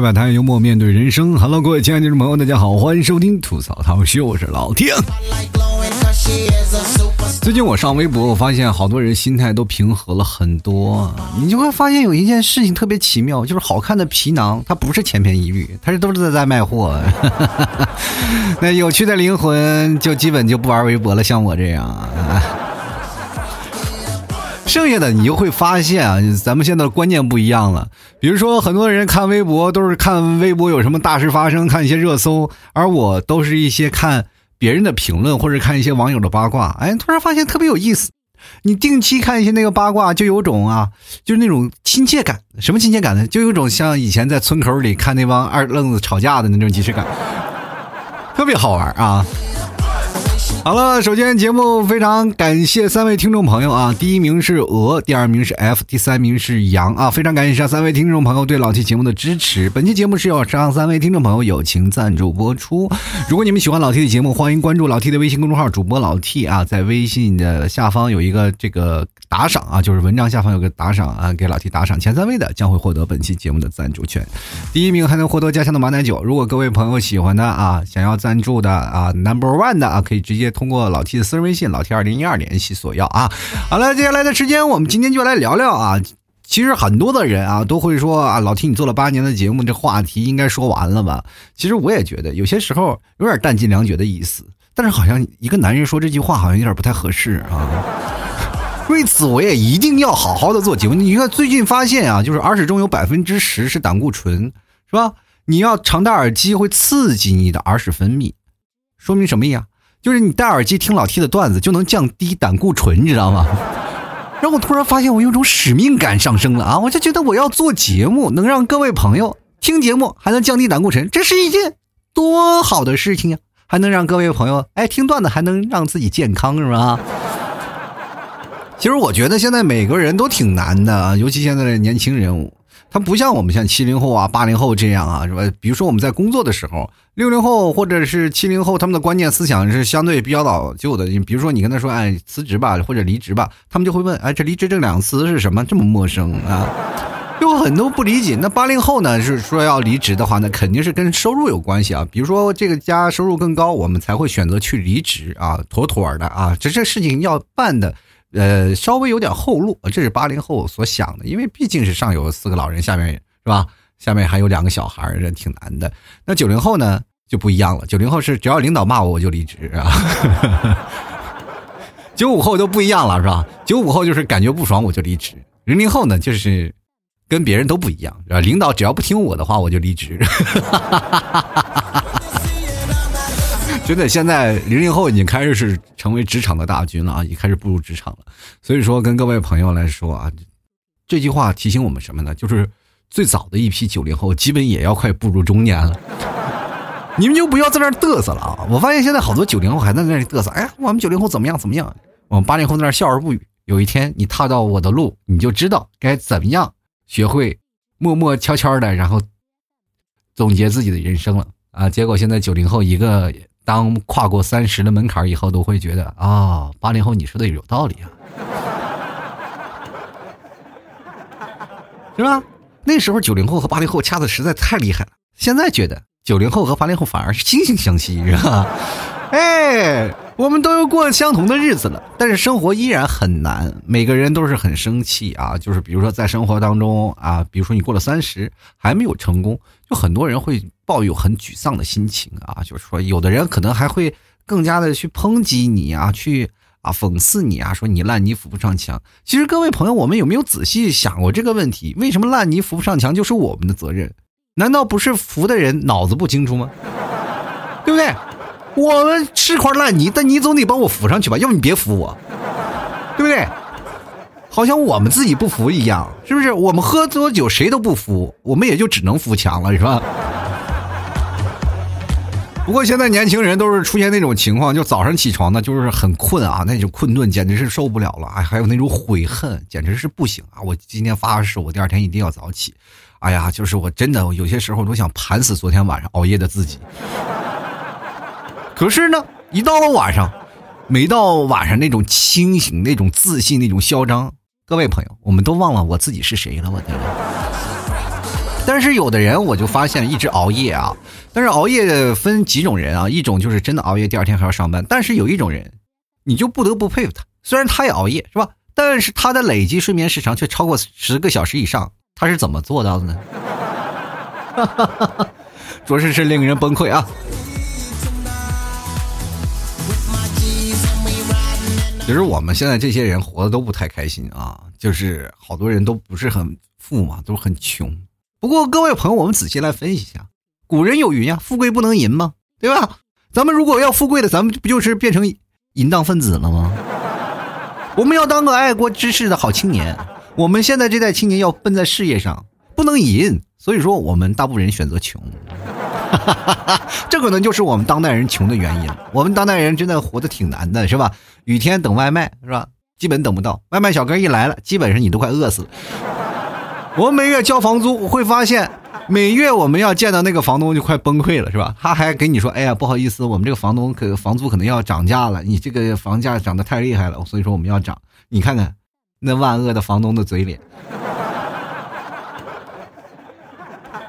会把谈幽默面对人生。Hello，各位亲爱的听众朋友，大家好，欢迎收听吐槽涛秀，我是老天。最近我上微博，我发现好多人心态都平和了很多。你就会发现有一件事情特别奇妙，就是好看的皮囊，它不是千篇一律，它是都是在卖货。那有趣的灵魂就基本就不玩微博了，像我这样。剩下的你就会发现啊，咱们现在的观念不一样了。比如说，很多人看微博都是看微博有什么大事发生，看一些热搜，而我都是一些看别人的评论或者看一些网友的八卦。哎，突然发现特别有意思。你定期看一些那个八卦，就有种啊，就是那种亲切感。什么亲切感呢？就有种像以前在村口里看那帮二愣子吵架的那种即视感，特别好玩啊。好了，首先节目非常感谢三位听众朋友啊，第一名是鹅，第二名是 F，第三名是羊啊，非常感谢上三位听众朋友对老 T 节目的支持。本期节目是由上三位听众朋友友情赞助播出。如果你们喜欢老 T 的节目，欢迎关注老 T 的微信公众号主播老 T 啊，在微信的下方有一个这个打赏啊，就是文章下方有个打赏啊，给老 T 打赏前三位的将会获得本期节目的赞助权，第一名还能获得家乡的马奶酒。如果各位朋友喜欢的啊，想要赞助的啊，Number One 的啊，可以直接。通过老 T 的私人微信老 T 二零一二联系索要啊。好了，接下来的时间我们今天就来聊聊啊。其实很多的人啊都会说啊，老 T 你做了八年的节目，这话题应该说完了吧？其实我也觉得有些时候有点弹尽粮绝的意思。但是好像一个男人说这句话好像有点不太合适啊。为此我也一定要好好的做节目。你看最近发现啊，就是耳屎中有百分之十是胆固醇，是吧？你要常戴耳机会刺激你的耳屎分泌，说明什么呀？就是你戴耳机听老 T 的段子就能降低胆固醇，你知道吗？让我突然发现我有种使命感上升了啊！我就觉得我要做节目，能让各位朋友听节目还能降低胆固醇，这是一件多好的事情呀！还能让各位朋友哎听段子还能让自己健康，是吧？其实我觉得现在每个人都挺难的啊，尤其现在的年轻人。他不像我们像七零后啊、八零后这样啊，是吧？比如说我们在工作的时候，六零后或者是七零后，他们的观念思想是相对比较老旧的。你比如说，你跟他说，哎，辞职吧，或者离职吧，他们就会问，哎，这离职这两个词是什么？这么陌生啊？有很多不理解。那八零后呢，是说要离职的话，那肯定是跟收入有关系啊。比如说这个家收入更高，我们才会选择去离职啊，妥妥的啊。这这事情要办的。呃，稍微有点后路，这是八零后所想的，因为毕竟是上有四个老人，下面是吧？下面还有两个小孩，这挺难的。那九零后呢就不一样了，九零后是只要领导骂我我就离职啊。九五后都不一样了，是吧？九五后就是感觉不爽我就离职。零零后呢就是跟别人都不一样，是吧？领导只要不听我的话我就离职。真的，现在零零后已经开始是成为职场的大军了啊，已开始步入职场了。所以说，跟各位朋友来说啊，这句话提醒我们什么呢？就是最早的一批九零后，基本也要快步入中年了。你们就不要在那嘚瑟了啊！我发现现在好多九零后还在那里嘚瑟。哎，我们九零后怎么样怎么样？我们八零后在那笑而不语。有一天你踏到我的路，你就知道该怎么样学会默默悄悄的，然后总结自己的人生了啊！结果现在九零后一个。当跨过三十的门槛以后，都会觉得啊，八零后你说的有道理啊，是吧？那时候九零后和八零后掐的实在太厉害了，现在觉得九零后和八零后反而是惺惺相惜，是吧？哎，我们都要过相同的日子了，但是生活依然很难，每个人都是很生气啊。就是比如说在生活当中啊，比如说你过了三十还没有成功，就很多人会抱有很沮丧的心情啊。就是说，有的人可能还会更加的去抨击你啊，去啊讽刺你啊，说你烂泥扶不上墙。其实各位朋友，我们有没有仔细想过这个问题？为什么烂泥扶不上墙就是我们的责任？难道不是扶的人脑子不清楚吗？对不对？我们是块烂泥，但你总得帮我扶上去吧，要不你别扶我，对不对？好像我们自己不服一样，是不是？我们喝多酒谁都不服，我们也就只能扶墙了，是吧？不过现在年轻人都是出现那种情况，就早上起床呢，就是很困啊，那种困顿简直是受不了了，哎，还有那种悔恨，简直是不行啊！我今天发誓，我第二天一定要早起。哎呀，就是我真的有些时候都想盘死昨天晚上熬夜的自己。可是呢，一到了晚上，每到晚上那种清醒、那种自信、那种嚣张，各位朋友，我们都忘了我自己是谁了。我天！但是有的人我就发现一直熬夜啊，但是熬夜分几种人啊，一种就是真的熬夜，第二天还要上班。但是有一种人，你就不得不佩服他，虽然他也熬夜是吧？但是他的累计睡眠时长却超过十个小时以上，他是怎么做到的呢？哈哈哈着实是令人崩溃啊！其实我们现在这些人活的都不太开心啊，就是好多人都不是很富嘛，都很穷。不过各位朋友，我们仔细来分析一下，古人有云呀，“富贵不能淫”吗？对吧？咱们如果要富贵的，咱们不就是变成淫荡分子了吗？我们要当个爱国之士的好青年。我们现在这代青年要奔在事业上，不能淫。所以说，我们大部分人选择穷，这可能就是我们当代人穷的原因。我们当代人真的活得挺难的，是吧？雨天等外卖，是吧？基本等不到。外卖小哥一来了，基本上你都快饿死了。我每月交房租，会发现每月我们要见到那个房东就快崩溃了，是吧？他还给你说：“哎呀，不好意思，我们这个房东可房租可能要涨价了，你这个房价涨得太厉害了，所以说我们要涨。”你看看那万恶的房东的嘴脸。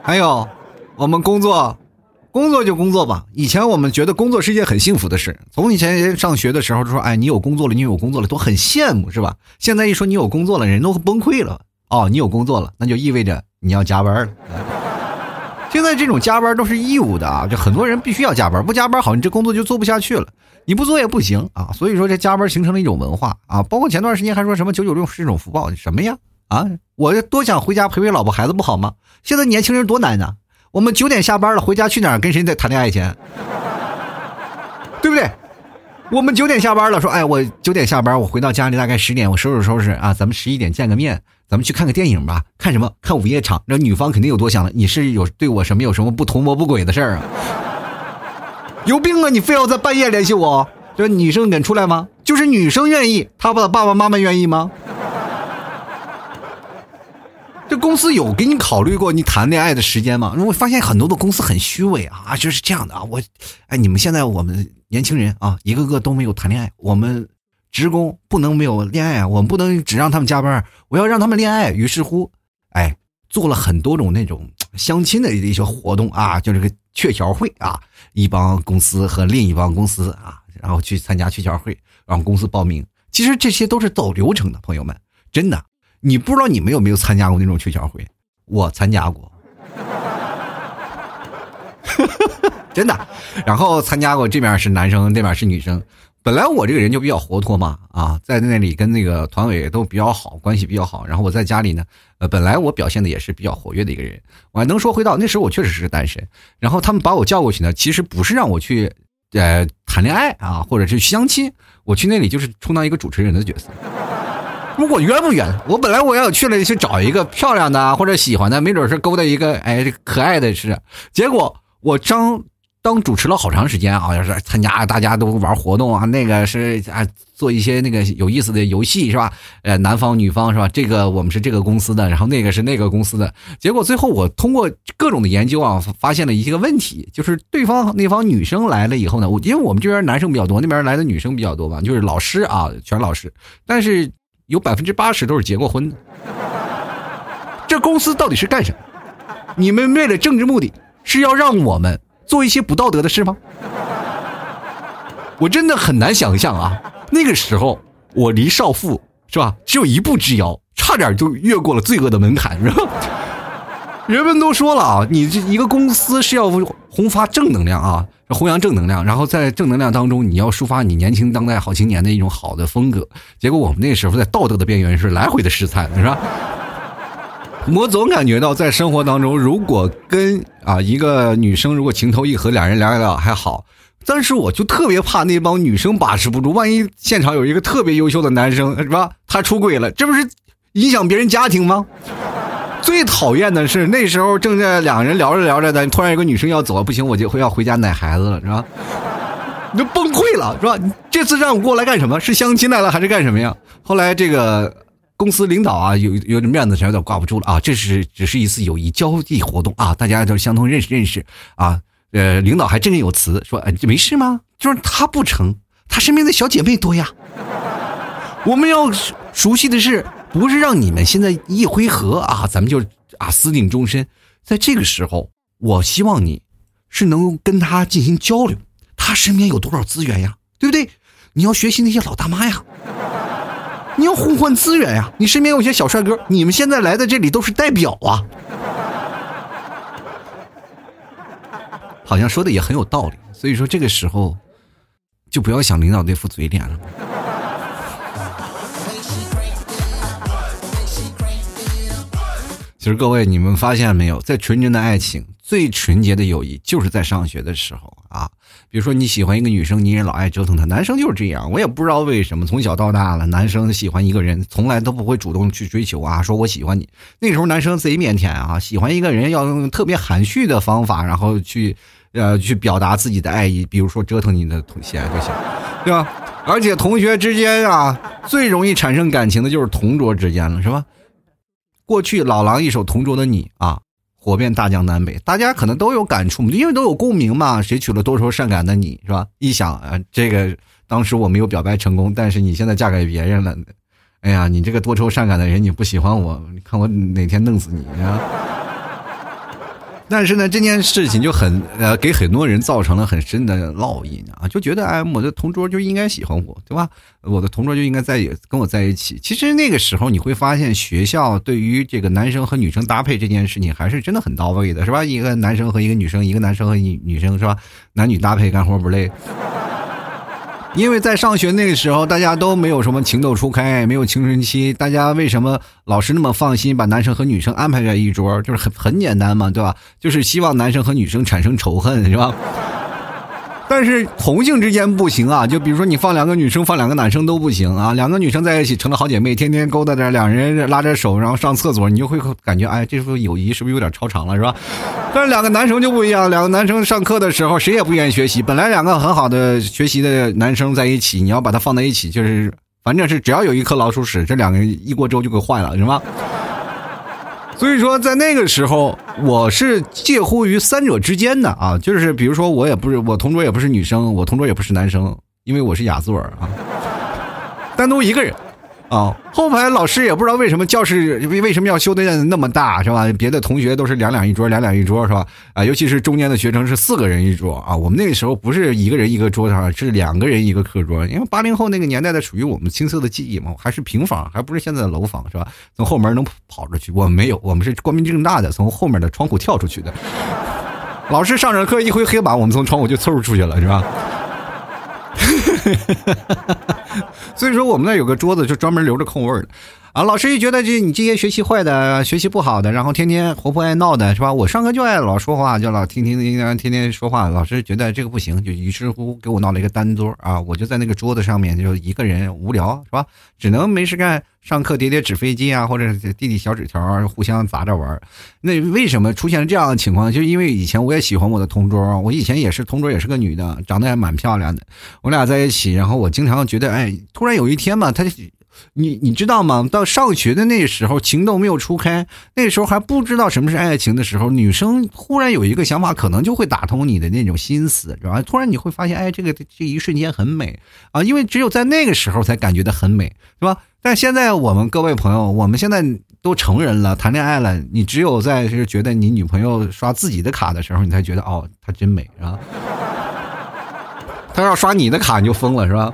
还有，我们工作，工作就工作吧。以前我们觉得工作是一件很幸福的事，从以前上学的时候就说：“哎，你有工作了，你有工作了，都很羡慕，是吧？”现在一说你有工作了，人都崩溃了。哦，你有工作了，那就意味着你要加班了。现在这种加班都是义务的啊，就很多人必须要加班，不加班好，你这工作就做不下去了。你不做也不行啊，所以说这加班形成了一种文化啊。包括前段时间还说什么九九六是一种福报，什么呀？啊，我多想回家陪陪老婆孩子不好吗？现在年轻人多难呐！我们九点下班了，回家去哪儿跟谁在谈恋爱去？对不对？我们九点下班了，说哎，我九点下班，我回到家里大概十点，我收拾收拾啊，咱们十一点见个面，咱们去看个电影吧。看什么？看午夜场。那女方肯定有多想了，你是有对我什么有什么不图谋不轨的事儿啊？有病啊！你非要在半夜联系我？这女生敢出来吗？就是女生愿意，她的爸爸妈妈愿意吗？这公司有给你考虑过你谈恋爱的时间吗？我发现很多的公司很虚伪啊，就是这样的啊。我，哎，你们现在我们年轻人啊，一个个都没有谈恋爱，我们职工不能没有恋爱啊，我们不能只让他们加班，我要让他们恋爱。于是乎，哎，做了很多种那种相亲的一些活动啊，就这个鹊桥会啊，一帮公司和另一帮公司啊，然后去参加鹊桥会，让公司报名。其实这些都是走流程的，朋友们，真的。你不知道你们有没有参加过那种鹊桥会？我参加过，真的。然后参加过，这边是男生，那边是女生。本来我这个人就比较活脱嘛，啊，在那里跟那个团委都比较好，关系比较好。然后我在家里呢，呃，本来我表现的也是比较活跃的一个人。我还能说会道，那时候我确实是单身。然后他们把我叫过去呢，其实不是让我去，呃，谈恋爱啊，或者是相亲。我去那里就是充当一个主持人的角色。我冤不冤？我本来我要去了去找一个漂亮的或者喜欢的，没准是勾搭一个哎可爱的是。结果我张当主持了好长时间啊，要是参加大家都玩活动啊，那个是啊做一些那个有意思的游戏是吧？呃，男方女方是吧？这个我们是这个公司的，然后那个是那个公司的。结果最后我通过各种的研究啊，发现了一些个问题，就是对方那方女生来了以后呢，我因为我们这边男生比较多，那边来的女生比较多吧，就是老师啊，全老师，但是。有百分之八十都是结过婚的，这公司到底是干什么？你们为了政治目的，是要让我们做一些不道德的事吗？我真的很难想象啊！那个时候我离少妇是吧，只有一步之遥，差点就越过了罪恶的门槛，是吧？人们都说了啊，你这一个公司是要轰发正能量啊。弘扬正能量，然后在正能量当中，你要抒发你年轻当代好青年的一种好的风格。结果我们那时候在道德的边缘是来回的试探，是吧？我总感觉到在生活当中，如果跟啊一个女生如果情投意合，两人聊一聊还好，但是我就特别怕那帮女生把持不住，万一现场有一个特别优秀的男生，是吧？他出轨了，这不是影响别人家庭吗？最讨厌的是那时候正在两人聊着聊着的，突然有个女生要走，不行，我就会要回家奶孩子了，是吧？你就崩溃了，是吧？这次让我过来干什么？是相亲来了还是干什么呀？后来这个公司领导啊，有有点面子上有点挂不住了啊，这是只是一次友谊交际活动啊，大家都相通认识认识啊。呃，领导还振振有词说：“哎，这没事吗？就是他不成，他身边的小姐妹多呀。我们要熟悉的是。”不是让你们现在一回合啊，咱们就啊私定终身。在这个时候，我希望你是能跟他进行交流，他身边有多少资源呀，对不对？你要学习那些老大妈呀，你要互换资源呀。你身边有些小帅哥，你们现在来的这里都是代表啊。好像说的也很有道理，所以说这个时候，就不要想领导那副嘴脸了。其实各位，你们发现没有，在纯真的爱情、最纯洁的友谊，就是在上学的时候啊。比如说你喜欢一个女生，你也老爱折腾她。男生就是这样，我也不知道为什么，从小到大了，男生喜欢一个人，从来都不会主动去追求啊，说我喜欢你。那时候男生贼腼腆啊，喜欢一个人要用特别含蓄的方法，然后去，呃，去表达自己的爱意，比如说折腾你的同学就行，对吧？而且同学之间啊，最容易产生感情的就是同桌之间了，是吧？过去老狼一首《同桌的你》啊，火遍大江南北，大家可能都有感触，因为都有共鸣嘛。谁娶了多愁善感的你，是吧？一想啊，这个当时我没有表白成功，但是你现在嫁给别人了，哎呀，你这个多愁善感的人，你不喜欢我，你看我哪天弄死你啊！但是呢，这件事情就很呃，给很多人造成了很深的烙印啊，就觉得哎，我的同桌就应该喜欢我，对吧？我的同桌就应该在跟我在一起。其实那个时候你会发现，学校对于这个男生和女生搭配这件事情还是真的很到位的，是吧？一个男生和一个女生，一个男生和女女生，是吧？男女搭配干活不累。因为在上学那个时候，大家都没有什么情窦初开，没有青春期，大家为什么老师那么放心把男生和女生安排在一桌？就是很很简单嘛，对吧？就是希望男生和女生产生仇恨，是吧？但是同性之间不行啊，就比如说你放两个女生，放两个男生都不行啊。两个女生在一起成了好姐妹，天天勾搭着，两人拉着手，然后上厕所，你就会感觉，哎，这份友谊是不是有点超长了，是吧？但是两个男生就不一样，两个男生上课的时候谁也不愿意学习，本来两个很好的学习的男生在一起，你要把它放在一起，就是反正是只要有一颗老鼠屎，这两个人一锅粥就给坏了，是吧？所以说，在那个时候，我是介乎于三者之间的啊，就是比如说，我也不是我同桌，也不是女生，我同桌也不是男生，因为我是雅座啊，单独一个人。啊，后排老师也不知道为什么教室为为什么要修的那么大，是吧？别的同学都是两两一桌，两两一桌，是吧？啊，尤其是中间的学生是四个人一桌啊。我们那个时候不是一个人一个桌上，是两个人一个课桌。因为八零后那个年代的属于我们青涩的记忆嘛，还是平房，还不是现在的楼房，是吧？从后门能跑出去，我们没有，我们是光明正大的从后面的窗户跳出去的。老师上着课一挥黑板，我们从窗户就嗖出去了，是吧？所以说，我们那有个桌子，就专门留着空位的。啊，老师一觉得这你这些学习坏的、学习不好的，然后天天活泼爱闹的，是吧？我上课就爱老说话，就老听听听天天说话。老师觉得这个不行，就于是乎给我闹了一个单桌啊，我就在那个桌子上面就一个人无聊，是吧？只能没事干，上课叠叠纸飞机啊，或者递递小纸条，互相砸着玩。那为什么出现了这样的情况？就因为以前我也喜欢我的同桌，我以前也是同桌，也是个女的，长得还蛮漂亮的。我俩在一起，然后我经常觉得，哎，突然有一天嘛，她。你你知道吗？到上学的那时候，情窦没有初开，那时候还不知道什么是爱情的时候，女生忽然有一个想法，可能就会打通你的那种心思，是吧？突然你会发现，哎，这个这一瞬间很美啊，因为只有在那个时候才感觉到很美，是吧？但现在我们各位朋友，我们现在都成人了，谈恋爱了，你只有在是觉得你女朋友刷自己的卡的时候，你才觉得哦，她真美，是吧？她要刷你的卡，你就疯了，是吧？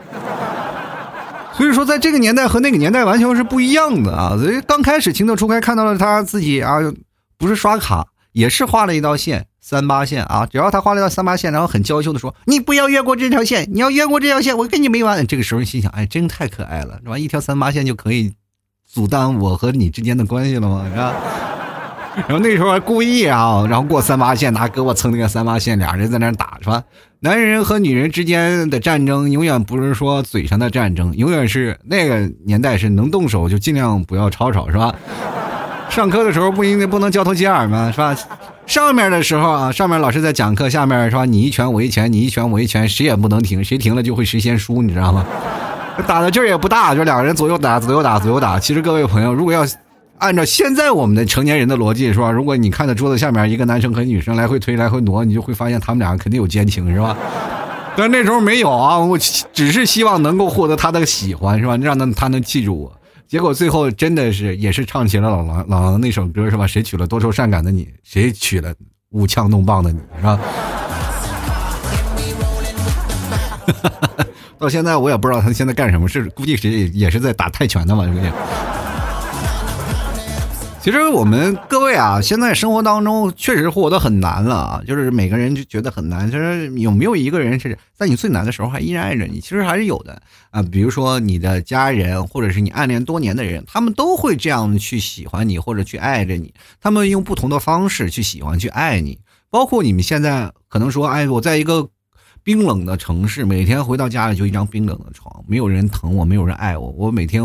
所以说，在这个年代和那个年代完全是不一样的啊！所以刚开始情窦初开，看到了他自己啊，不是刷卡，也是画了一道线，三八线啊。只要他画了一道三八线，然后很娇羞的说：“你不要越过这条线，你要越过这条线，我跟你没完。”这个时候心想：“哎，真太可爱了，是吧？一条三八线就可以阻断我和你之间的关系了吗？是吧？”然后那时候还故意啊，然后过三八线，拿胳膊蹭那个三八线，俩人在那打，是吧？男人和女人之间的战争，永远不是说嘴上的战争，永远是那个年代是能动手就尽量不要吵吵，是吧？上课的时候不应该不能交头接耳吗？是吧？上面的时候啊，上面老师在讲课，下面是吧？你一拳我一拳，你一拳我一拳，谁也不能停，谁停了就会谁先输，你知道吗？打的劲儿也不大，就两个人左右打，左右打，左右打。其实各位朋友，如果要。按照现在我们的成年人的逻辑是吧？如果你看到桌子下面一个男生和女生来回推来回挪，你就会发现他们俩肯定有奸情是吧？但那时候没有啊，我只是希望能够获得他的喜欢是吧？让他他能记住我。结果最后真的是也是唱起了老狼老狼那首歌是吧？谁娶了多愁善感的你？谁娶了舞枪弄棒的你？是吧？到现在我也不知道他现在干什么事，估计是也是在打泰拳的嘛，估计。其实我们各位啊，现在生活当中确实活得很难了啊，就是每个人就觉得很难。其实有没有一个人是在你最难的时候还依然爱着你？其实还是有的啊。比如说你的家人，或者是你暗恋多年的人，他们都会这样去喜欢你，或者去爱着你。他们用不同的方式去喜欢、去爱你。包括你们现在可能说，哎，我在一个冰冷的城市，每天回到家里就一张冰冷的床，没有人疼我，没有人爱我，我每天。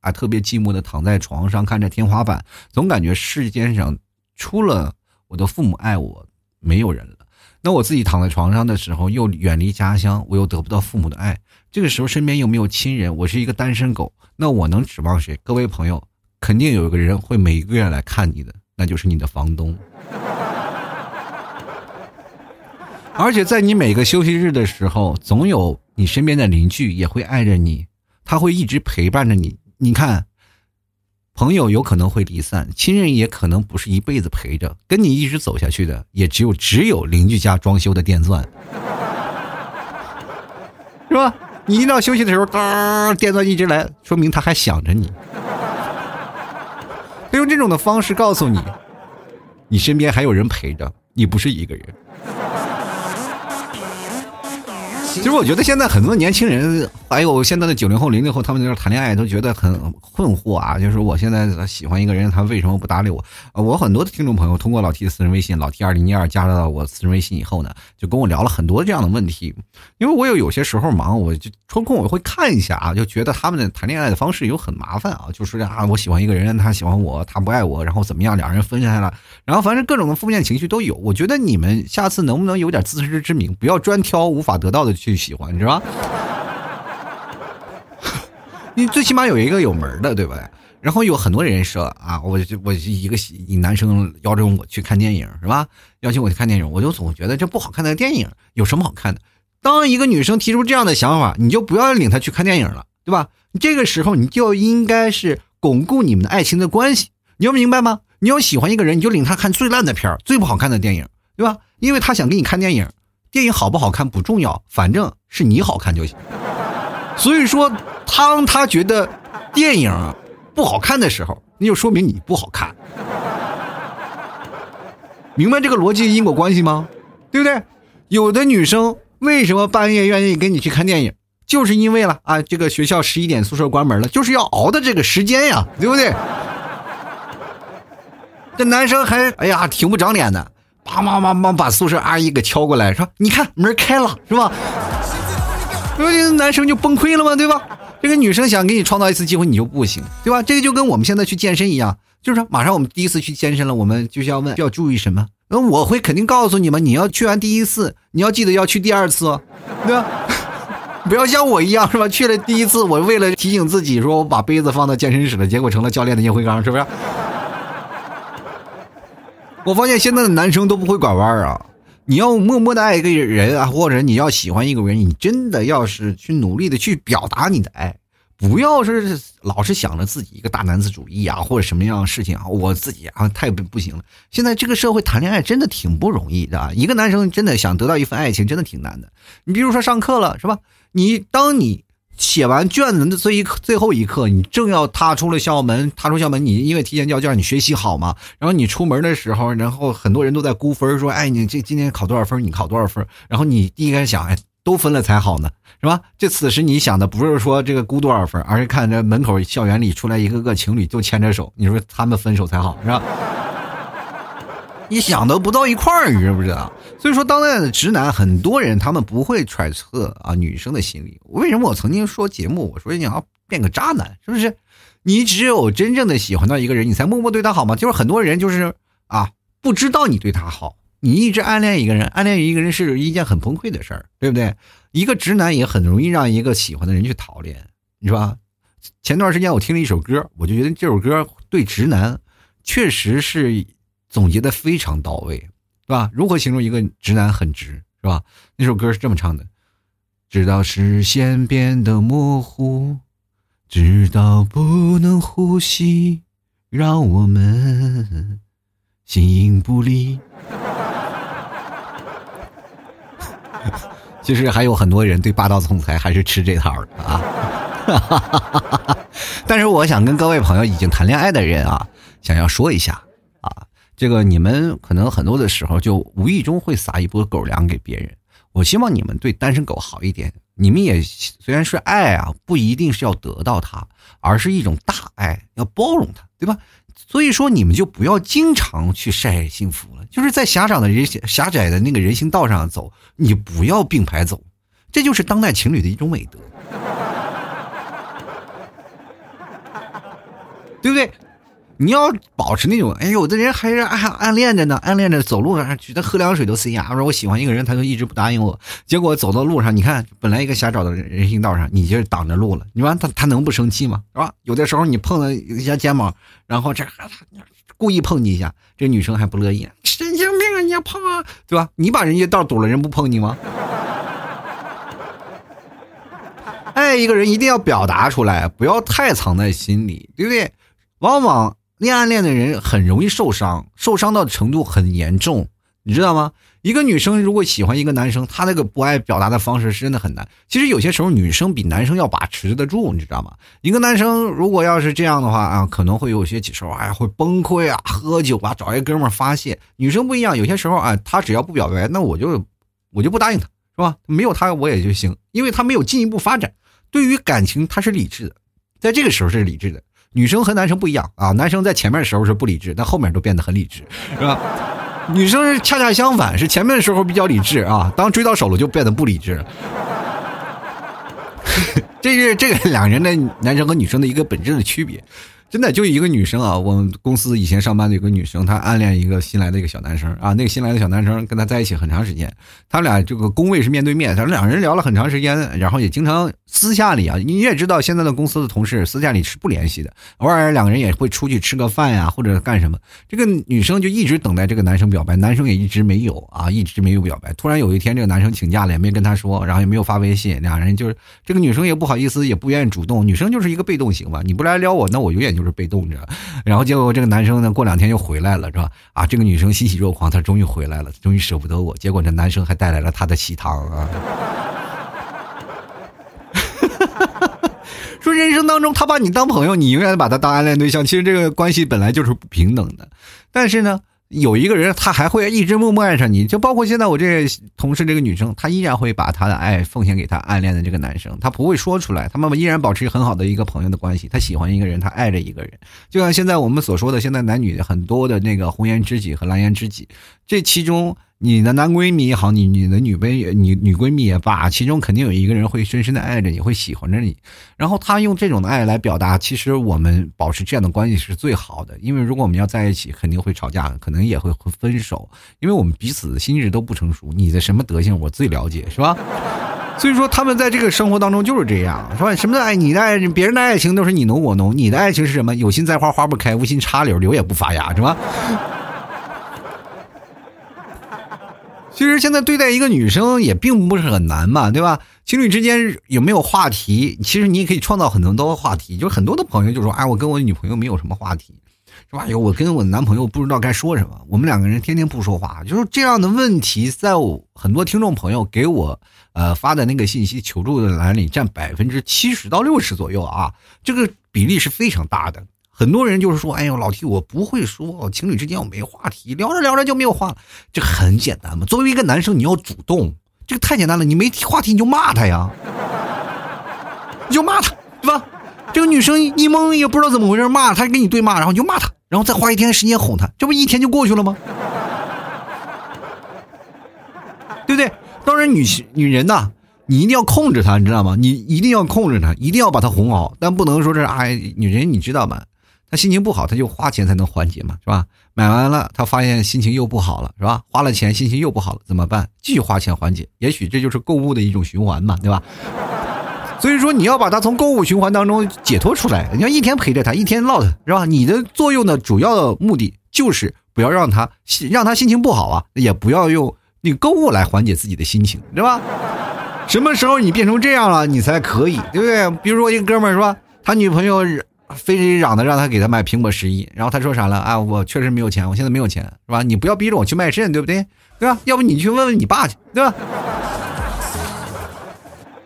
啊，特别寂寞的躺在床上，看着天花板，总感觉世间上除了我的父母爱我，没有人了。那我自己躺在床上的时候，又远离家乡，我又得不到父母的爱，这个时候身边又没有亲人，我是一个单身狗，那我能指望谁？各位朋友，肯定有一个人会每个月来看你的，那就是你的房东。而且在你每个休息日的时候，总有你身边的邻居也会爱着你，他会一直陪伴着你。你看，朋友有可能会离散，亲人也可能不是一辈子陪着，跟你一直走下去的，也只有只有邻居家装修的电钻，是吧？你一到休息的时候，当电钻一直来，说明他还想着你。他用这种的方式告诉你，你身边还有人陪着，你不是一个人。其实我觉得现在很多年轻人，还有现在的九零后、零零后，他们在这谈恋爱都觉得很困惑啊。就是我现在喜欢一个人，他为什么不搭理我？我很多的听众朋友通过老 T 的私人微信老 T 二零一二加了我私人微信以后呢，就跟我聊了很多这样的问题。因为我有有些时候忙，我就抽空我会看一下啊，就觉得他们的谈恋爱的方式有很麻烦啊。就说啊，我喜欢一个人，他喜欢我，他不爱我，然后怎么样，两人分开了，然后反正各种的负面情绪都有。我觉得你们下次能不能有点自知之明，不要专挑无法得到的。去喜欢，你知道吧？你最起码有一个有门的，对不对？然后有很多人说啊，我就我一个男生邀请我去看电影，是吧？邀请我去看电影，我就总觉得这不好看的电影有什么好看的？当一个女生提出这样的想法，你就不要领她去看电影了，对吧？这个时候你就应该是巩固你们的爱情的关系，你要明白吗？你要喜欢一个人，你就领他看最烂的片最不好看的电影，对吧？因为他想给你看电影。电影好不好看不重要，反正是你好看就行。所以说，当他觉得电影不好看的时候，那就说明你不好看。明白这个逻辑因果关系吗？对不对？有的女生为什么半夜愿意跟你去看电影，就是因为了啊，这个学校十一点宿舍关门了，就是要熬的这个时间呀，对不对？这男生还哎呀挺不长脸的。啪啪啪啪，把宿舍阿姨给敲过来，说：“你看门开了，是吧？”那这男生就崩溃了吗？对吧？这个女生想给你创造一次机会，你就不行，对吧？这个就跟我们现在去健身一样，就是马上我们第一次去健身了，我们就需要问要注意什么？那我会肯定告诉你们，你要去完第一次，你要记得要去第二次，对吧？不要像我一样，是吧？去了第一次，我为了提醒自己，说我把杯子放到健身室了，结果成了教练的烟灰缸，是不是？我发现现在的男生都不会拐弯啊！你要默默的爱一个人啊，或者你要喜欢一个人，你真的要是去努力的去表达你的爱，不要是老是想着自己一个大男子主义啊，或者什么样的事情啊，我自己啊太不不行了。现在这个社会谈恋爱真的挺不容易的，一个男生真的想得到一份爱情真的挺难的。你比如说上课了是吧？你当你。写完卷子的这一，最后一刻，你正要踏出了校门，踏出校门，你因为提前交卷，你学习好嘛？然后你出门的时候，然后很多人都在估分，说：“哎，你这今天考多少分？你考多少分？”然后你第一开始想：“哎，都分了才好呢，是吧？”这此时你想的不是说这个估多少分，而是看着门口校园里出来一个个情侣都牵着手，你说他们分手才好，是吧？你想的不到一块儿，你知不知道？所以说，当代的直男，很多人他们不会揣测啊女生的心理。为什么我曾经说节目，我说你要变个渣男，是不是？你只有真正的喜欢到一个人，你才默默对他好吗？就是很多人就是啊，不知道你对他好，你一直暗恋一个人，暗恋一个人是一件很崩溃的事儿，对不对？一个直男也很容易让一个喜欢的人去讨厌，你说吧？前段时间我听了一首歌，我就觉得这首歌对直男确实是。总结的非常到位，是吧？如何形容一个直男很直，是吧？那首歌是这么唱的：直到视线变得模糊，直到不能呼吸，让我们形影不离。其实还有很多人对霸道总裁还是吃这套的啊。但是我想跟各位朋友已经谈恋爱的人啊，想要说一下，这个你们可能很多的时候就无意中会撒一波狗粮给别人。我希望你们对单身狗好一点。你们也虽然是爱啊，不一定是要得到它，而是一种大爱，要包容它，对吧？所以说你们就不要经常去晒幸福了，就是在狭长的人狭窄的那个人行道上走，你不要并排走，这就是当代情侣的一种美德，对不对？你要保持那种，哎，有的人还是暗暗恋着呢，暗恋着走路上觉得喝凉水都塞牙。说我喜欢一个人，他就一直不答应我。结果走到路上，你看，本来一个狭窄的人人行道上，你就挡着路了。你说他他能不生气吗？是吧？有的时候你碰了一下肩膀，然后这故意碰你一下，这女生还不乐意，神经病啊！你要碰啊，对吧？你把人家道堵了，人不碰你吗？爱 一个人一定要表达出来，不要太藏在心里，对不对？往往。恋暗恋的人很容易受伤，受伤到程度很严重，你知道吗？一个女生如果喜欢一个男生，她那个不爱表达的方式是真的很难。其实有些时候女生比男生要把持得住，你知道吗？一个男生如果要是这样的话啊，可能会有些时候哎会崩溃啊，喝酒啊，找一哥们发泄。女生不一样，有些时候啊，她只要不表白，那我就我就不答应他，是吧？没有他我也就行，因为他没有进一步发展。对于感情，他是理智的，在这个时候是理智的。女生和男生不一样啊，男生在前面的时候是不理智，但后面都变得很理智，是吧？女生是恰恰相反，是前面的时候比较理智啊，当追到手了就变得不理智了。这是这个两人的男生和女生的一个本质的区别。真的就一个女生啊，我们公司以前上班的有个女生，她暗恋一个新来的一个小男生啊。那个新来的小男生跟她在一起很长时间，他们俩这个工位是面对面，他们两人聊了很长时间，然后也经常私下里啊，你也知道现在的公司的同事私下里是不联系的，偶尔两个人也会出去吃个饭呀，或者干什么。这个女生就一直等待这个男生表白，男生也一直没有啊，一直没有表白。突然有一天，这个男生请假了，也没跟她说，然后也没有发微信，两人就是这个女生也不好意思，也不愿意主动，女生就是一个被动型嘛，你不来撩我，那我永远就就是被动着。然后结果这个男生呢，过两天又回来了，是吧？啊，这个女生欣喜若狂，她终于回来了，终于舍不得我。结果这男生还带来了他的喜糖啊！说人生当中，他把你当朋友，你永远把他当暗恋对象。其实这个关系本来就是不平等的，但是呢。有一个人，他还会一直默默爱上你，就包括现在我这同事这个女生，她依然会把她的爱奉献给她暗恋的这个男生，她不会说出来，他们依然保持很好的一个朋友的关系。她喜欢一个人，她爱着一个人，就像现在我们所说的，现在男女很多的那个红颜知己和蓝颜知己，这其中。你的男闺蜜也好，你你的女闺女女闺蜜也罢，其中肯定有一个人会深深的爱着你，会喜欢着你。然后他用这种的爱来表达，其实我们保持这样的关系是最好的。因为如果我们要在一起，肯定会吵架，可能也会分手，因为我们彼此心智都不成熟。你的什么德行，我最了解，是吧？所以说，他们在这个生活当中就是这样，是吧？什么爱？你的爱，别人的爱情都是你浓我浓，你的爱情是什么？有心栽花花不开，无心插柳柳也不发芽，是吧？其实现在对待一个女生也并不是很难嘛，对吧？情侣之间有没有话题？其实你也可以创造很多多话题。就是很多的朋友就说：“哎，我跟我女朋友没有什么话题，是吧？有我跟我男朋友不知道该说什么，我们两个人天天不说话。”就是这样的问题，在我很多听众朋友给我呃发的那个信息求助的栏里占百分之七十到六十左右啊，这个比例是非常大的。很多人就是说，哎呦，老 T，我不会说，情侣之间我没话题，聊着聊着就没有话了。这很简单嘛，作为一个男生，你要主动，这个太简单了。你没话题，你就骂他呀，你 就骂他，对吧？这个女生一懵，也不知道怎么回事，骂他，跟你对骂，然后你就骂他，然后再花一天时间哄他，这不一天就过去了吗？对不对？当然，女女人呐，你一定要控制她，你知道吗？你一定要控制她，一定要把她哄好，但不能说是哎，女人你知道吗？他心情不好，他就花钱才能缓解嘛，是吧？买完了，他发现心情又不好了，是吧？花了钱，心情又不好了，怎么办？继续花钱缓解，也许这就是购物的一种循环嘛，对吧？所以说，你要把他从购物循环当中解脱出来，你要一天陪着他，一天唠他，是吧？你的作用的主要的目的就是不要让他让他心情不好啊，也不要用你购物来缓解自己的心情，对吧？什么时候你变成这样了，你才可以，对不对？比如说一个哥们儿，是吧？他女朋友非得嚷的让他给他买苹果十一，然后他说啥了啊？我确实没有钱，我现在没有钱，是吧？你不要逼着我去卖肾，对不对？对吧？要不你去问问你爸去，对吧？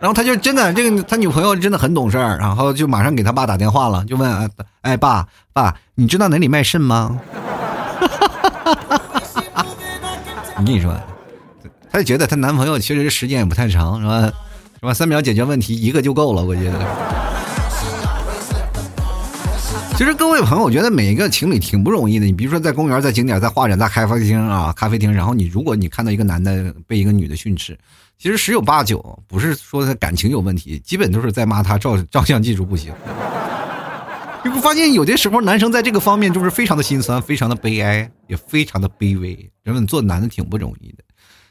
然后他就真的这个他女朋友真的很懂事儿，然后就马上给他爸打电话了，就问哎爸爸，你知道哪里卖肾吗？我 跟你说，他就觉得她男朋友其实时间也不太长，是吧？是吧？三秒解决问题一个就够了，我觉得。其实各位朋友，我觉得每一个情侣挺不容易的。你比如说在公园、在景点、在画展、在咖啡厅啊、咖啡厅，然后你如果你看到一个男的被一个女的训斥。其实十有八九不是说他感情有问题，基本都是在骂他照照相技术不行。你不发现有的时候男生在这个方面就是非常的心酸，非常的悲哀，也非常的卑微。人们做男的挺不容易的，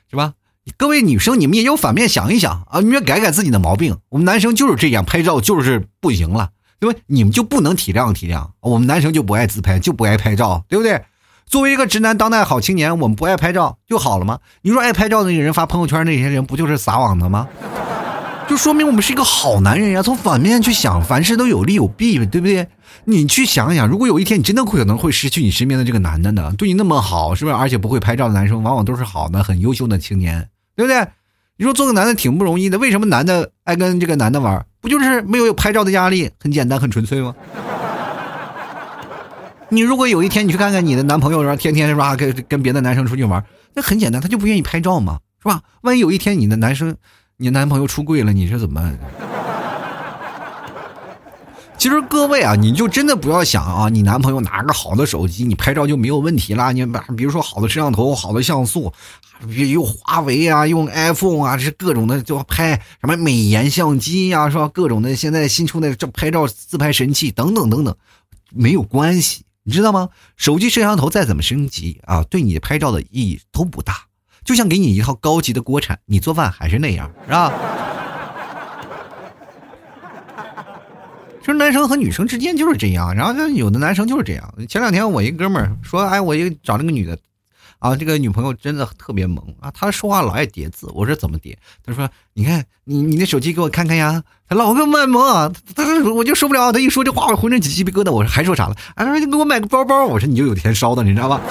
是吧？各位女生，你们也有反面想一想啊，你们改改自己的毛病。我们男生就是这样，拍照就是不行了，因为？你们就不能体谅体谅？我们男生就不爱自拍，就不爱拍照，对不对？作为一个直男当代好青年，我们不爱拍照就好了吗？你说爱拍照那个人发朋友圈那些人不就是撒网的吗？就说明我们是一个好男人呀。从反面去想，凡事都有利有弊，对不对？你去想想，如果有一天你真的可能会失去你身边的这个男的呢？对你那么好，是不是？而且不会拍照的男生，往往都是好的、很优秀的青年，对不对？你说做个男的挺不容易的，为什么男的爱跟这个男的玩？不就是没有拍照的压力，很简单、很纯粹吗？你如果有一天你去看看你的男朋友，然后天天是吧跟跟别的男生出去玩，那很简单，他就不愿意拍照嘛，是吧？万一有一天你的男生，你男朋友出柜了，你是怎么办？其实各位啊，你就真的不要想啊，你男朋友拿个好的手机，你拍照就没有问题啦。你比如说好的摄像头、好的像素，用华为啊，用 iPhone 啊，这各种的就拍什么美颜相机呀，是吧？各种的现在新出的这拍照自拍神器等等等等，没有关系。你知道吗？手机摄像头再怎么升级啊，对你拍照的意义都不大。就像给你一套高级的锅铲，你做饭还是那样，是吧？其实男生和女生之间就是这样，然后有的男生就是这样。前两天我一哥们儿说：“哎，我一找那个女的。”啊，这个女朋友真的特别萌啊！她说话老爱叠字，我说怎么叠？她说：“你看你你那手机给我看看呀。”她老跟我萌啊，她我就受不了。她一说这话，我浑身起鸡皮疙瘩。我说还说啥了？啊，说你给我买个包包。我说你就有钱烧的，你知道吧？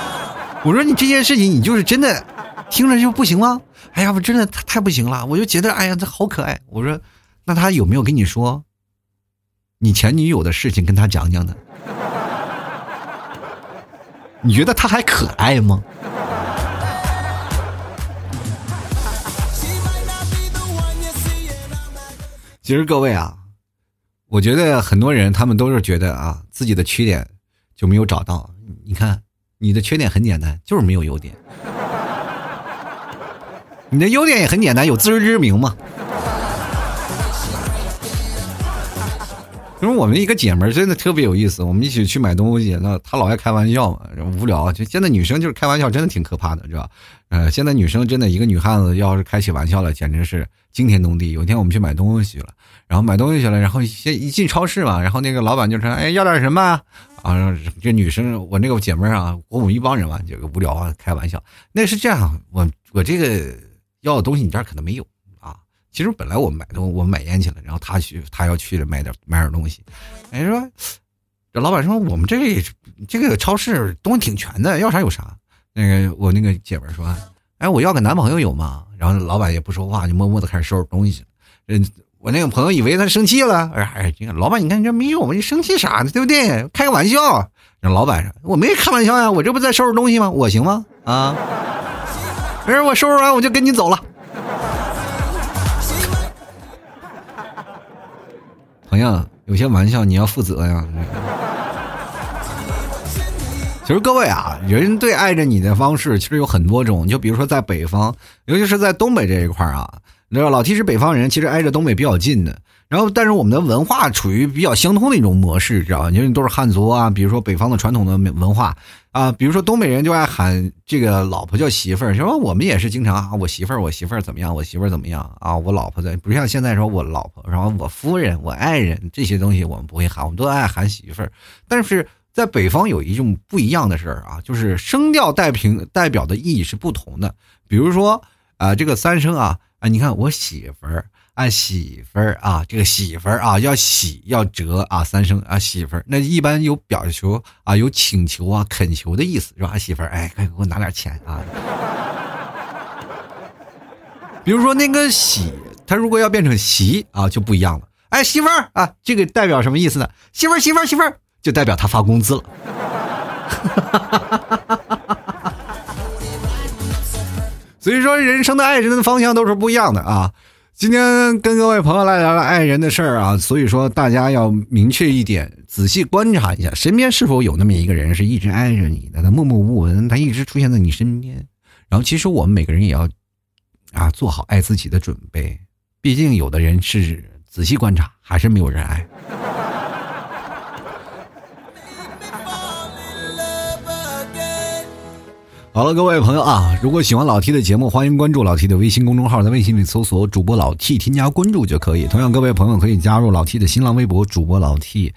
我说你这件事情你就是真的听着就不行吗？哎呀，我真的太不行了。我就觉得哎呀，这好可爱。我说那他有没有跟你说你前女友的事情跟他讲讲呢？你觉得他还可爱吗？其实各位啊，我觉得很多人他们都是觉得啊，自己的缺点就没有找到。你看，你的缺点很简单，就是没有优点；你的优点也很简单，有自知之明嘛。因为我们一个姐们儿真的特别有意思，我们一起去买东西，那她老爱开玩笑嘛，无聊。就现在女生就是开玩笑，真的挺可怕的，是吧？呃，现在女生真的一个女汉子要是开起玩笑来，简直是惊天动地。有一天我们去买东西了，然后买东西去了，然后先一进超市嘛，然后那个老板就说：“哎，要点什么？”啊，这女生我那个姐们儿啊，我们一帮人嘛，就无聊啊，开玩笑。那是这样，我我这个要的东西你这儿可能没有。其实本来我买东，我买烟去了，然后他去，他要去买点买点东西。人说，这老板说我们这这个超市东西挺全的，要啥有啥。那个我那个姐们说，哎，我要个男朋友有吗？然后老板也不说话，就默默的开始收拾东西去了。嗯，我那个朋友以为他生气了，哎，这个老板你看你这没有，你生气啥呢？对不对？开个玩笑。然后老板说，我没开玩笑呀，我这不在收拾东西吗？我行吗？啊，没事，我收拾完我就跟你走了。同样，有些玩笑你要负责呀。其实各位啊，人对爱着你的方式其实有很多种。就比如说在北方，尤其是在东北这一块啊，你知道老 T 是北方人，其实挨着东北比较近的。然后，但是我们的文化处于比较相通的一种模式，知道吧？因为都是汉族啊。比如说北方的传统的文化啊，比如说东北人就爱喊这个老婆叫媳妇儿，说我们也是经常啊，我媳妇儿，我媳妇儿怎么样？我媳妇儿怎么样啊？我老婆的不像现在说我老婆，然后我夫人、我爱人这些东西我们不会喊，我们都爱喊媳妇儿。但是在北方有一种不一样的事儿啊，就是声调代平代表的意义是不同的。比如说啊，这个三声啊，啊，你看我媳妇儿。按，媳妇儿啊，这个媳妇儿啊，要喜要折啊，三声啊，媳妇儿，那一般有表求啊，有请求啊，恳求的意思是吧？媳妇儿，哎，快给我拿点钱啊！比如说那个喜，他如果要变成媳啊，就不一样了。哎，媳妇儿啊，这个代表什么意思呢？媳妇儿，媳妇儿，媳妇儿，就代表他发工资了。所以说，人生的爱人的方向都是不一样的啊。今天跟各位朋友来聊聊爱人的事儿啊，所以说大家要明确一点，仔细观察一下，身边是否有那么一个人是一直爱着你的，他默默无闻，他一直出现在你身边。然后，其实我们每个人也要啊做好爱自己的准备，毕竟有的人是仔细观察还是没有人爱。好了，各位朋友啊，如果喜欢老 T 的节目，欢迎关注老 T 的微信公众号，在微信里搜索主播老 T，添加关注就可以。同样，各位朋友可以加入老 T 的新浪微博主播老 T。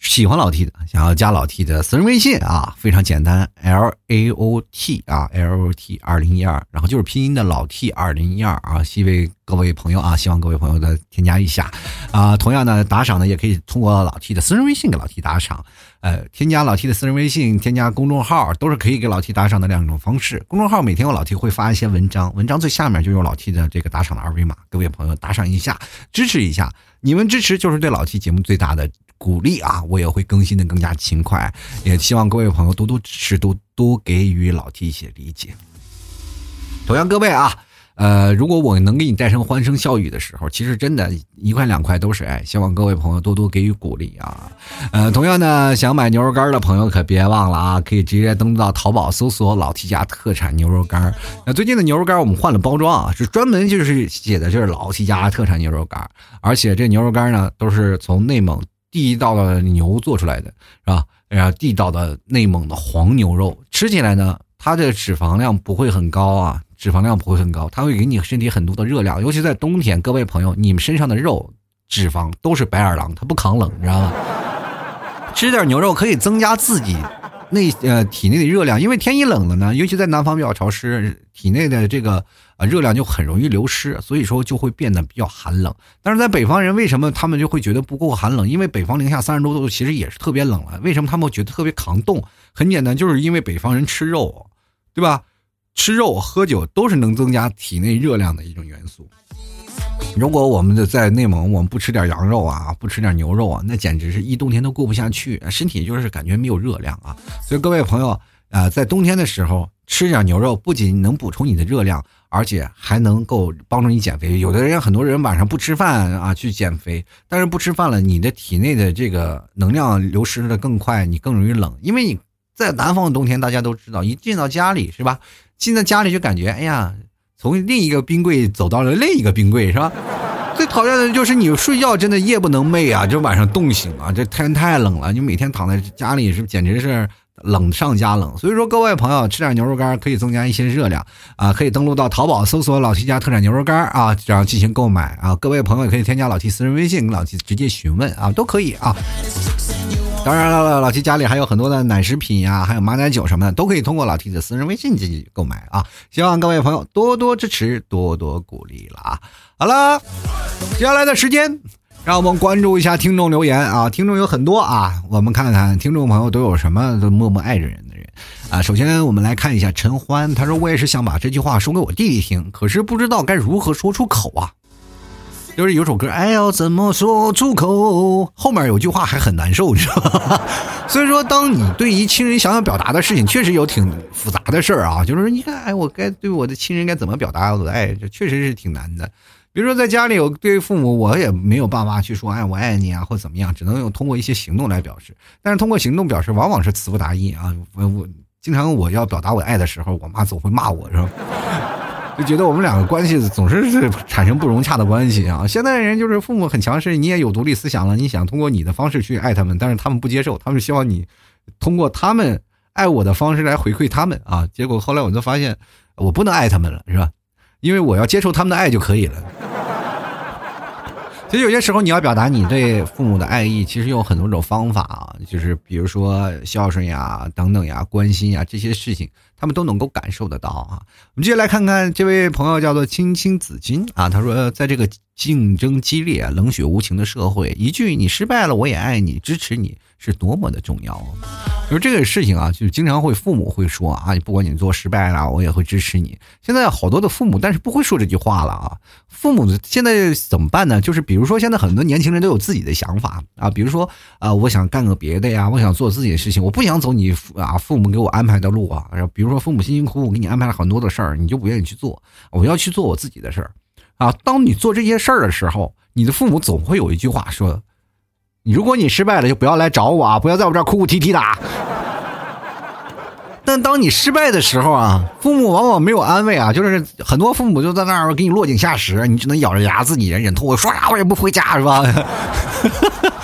喜欢老 T 的，想要加老 T 的私人微信啊，非常简单，L A O T 啊，L O T 二零一二，然后就是拼音的老 T 二零一二啊，希望各位朋友啊，希望各位朋友的添加一下啊。同样呢，打赏呢也可以通过老 T 的私人微信给老 T 打赏，呃，添加老 T 的私人微信，添加公众号都是可以给老 T 打赏的两种方式。公众号每天我老 T 会发一些文章，文章最下面就有老 T 的这个打赏的二维码，各位朋友打赏一下，支持一下，你们支持就是对老 T 节目最大的。鼓励啊，我也会更新的更加勤快，也希望各位朋友多多支持，多多给予老 T 一些理解。同样，各位啊，呃，如果我能给你带上欢声笑语的时候，其实真的，一块两块都是爱。希望各位朋友多多给予鼓励啊。呃，同样呢，想买牛肉干的朋友可别忘了啊，可以直接登录到淘宝搜索“老 T 家特产牛肉干”。那最近的牛肉干我们换了包装啊，是专门就是写的就是老 T 家特产牛肉干，而且这牛肉干呢都是从内蒙。地道的牛做出来的，是吧？然后地道的内蒙的黄牛肉，吃起来呢，它的脂肪量不会很高啊，脂肪量不会很高，它会给你身体很多的热量，尤其在冬天，各位朋友，你们身上的肉脂肪都是白眼狼，它不抗冷，你知道吗？吃点牛肉可以增加自己。内呃体内的热量，因为天一冷了呢，尤其在南方比较潮湿，体内的这个啊热量就很容易流失，所以说就会变得比较寒冷。但是在北方人为什么他们就会觉得不够寒冷？因为北方零下三十多度其实也是特别冷了。为什么他们觉得特别抗冻？很简单，就是因为北方人吃肉，对吧？吃肉喝酒都是能增加体内热量的一种元素。如果我们的在内蒙，我们不吃点羊肉啊，不吃点牛肉啊，那简直是一冬天都过不下去，身体就是感觉没有热量啊。所以各位朋友啊，在冬天的时候吃点牛肉，不仅能补充你的热量，而且还能够帮助你减肥。有的人很多人晚上不吃饭啊去减肥，但是不吃饭了，你的体内的这个能量流失的更快，你更容易冷。因为你在南方的冬天，大家都知道，一进到家里是吧？进到家里就感觉哎呀。从另一个冰柜走到了另一个冰柜，是吧？最讨厌的就是你睡觉真的夜不能寐啊，就晚上冻醒啊，这天太冷了，你每天躺在家里是简直是冷上加冷。所以说，各位朋友吃点牛肉干可以增加一些热量啊，可以登录到淘宝搜索“老 T 家特产牛肉干”啊，然后进行购买啊。各位朋友也可以添加老 T 私人微信，跟老 T 直接询问啊，都可以啊。当然了，老 T 家里还有很多的奶食品呀，还有马奶酒什么的，都可以通过老 T 的私人微信进行购买啊！希望各位朋友多多支持，多多鼓励了啊！好了，接下来的时间，让我们关注一下听众留言啊！听众有很多啊，我们看看听众朋友都有什么都默默爱着人的人啊！首先我们来看一下陈欢，他说我也是想把这句话说给我弟弟听，可是不知道该如何说出口啊。就是有首歌，哎要怎么说出口？后面有句话还很难受，你知道吧？所以说，当你对于亲人想要表达的事情，确实有挺复杂的事儿啊。就是你看，哎，我该对我的亲人该怎么表达我的爱？这确实是挺难的。比如说，在家里，我对父母，我也没有办法去说“哎，我爱你”啊，或怎么样，只能用通过一些行动来表示。但是通过行动表示，往往是词不达意啊。我我经常我要表达我爱的时候，我妈总会骂我，是吧？就觉得我们两个关系总是是产生不融洽的关系啊！现在人就是父母很强势，你也有独立思想了，你想通过你的方式去爱他们，但是他们不接受，他们希望你通过他们爱我的方式来回馈他们啊！结果后来我就发现，我不能爱他们了，是吧？因为我要接受他们的爱就可以了。其实有些时候你要表达你对父母的爱意，其实有很多种方法啊，就是比如说孝顺呀、等等呀、关心呀这些事情，他们都能够感受得到啊。我们接下来看看这位朋友叫做青青子君啊，他说在这个竞争激烈、冷血无情的社会，一句“你失败了，我也爱你，支持你”是多么的重要。就是这个事情啊，就是经常会父母会说啊，不管你做失败了，我也会支持你。现在好多的父母，但是不会说这句话了啊。父母现在怎么办呢？就是比如说，现在很多年轻人都有自己的想法啊，比如说啊，我想干个别的呀，我想做自己的事情，我不想走你啊父母给我安排的路啊。比如说，父母辛辛苦苦给你安排了很多的事儿，你就不愿意去做，我要去做我自己的事儿啊。当你做这些事儿的时候，你的父母总会有一句话说。如果你失败了，就不要来找我啊！不要在我这儿哭哭啼啼的。但当你失败的时候啊，父母往往没有安慰啊，就是很多父母就在那儿给你落井下石，你只能咬着牙自己忍痛。我说啥我也不回家，是吧？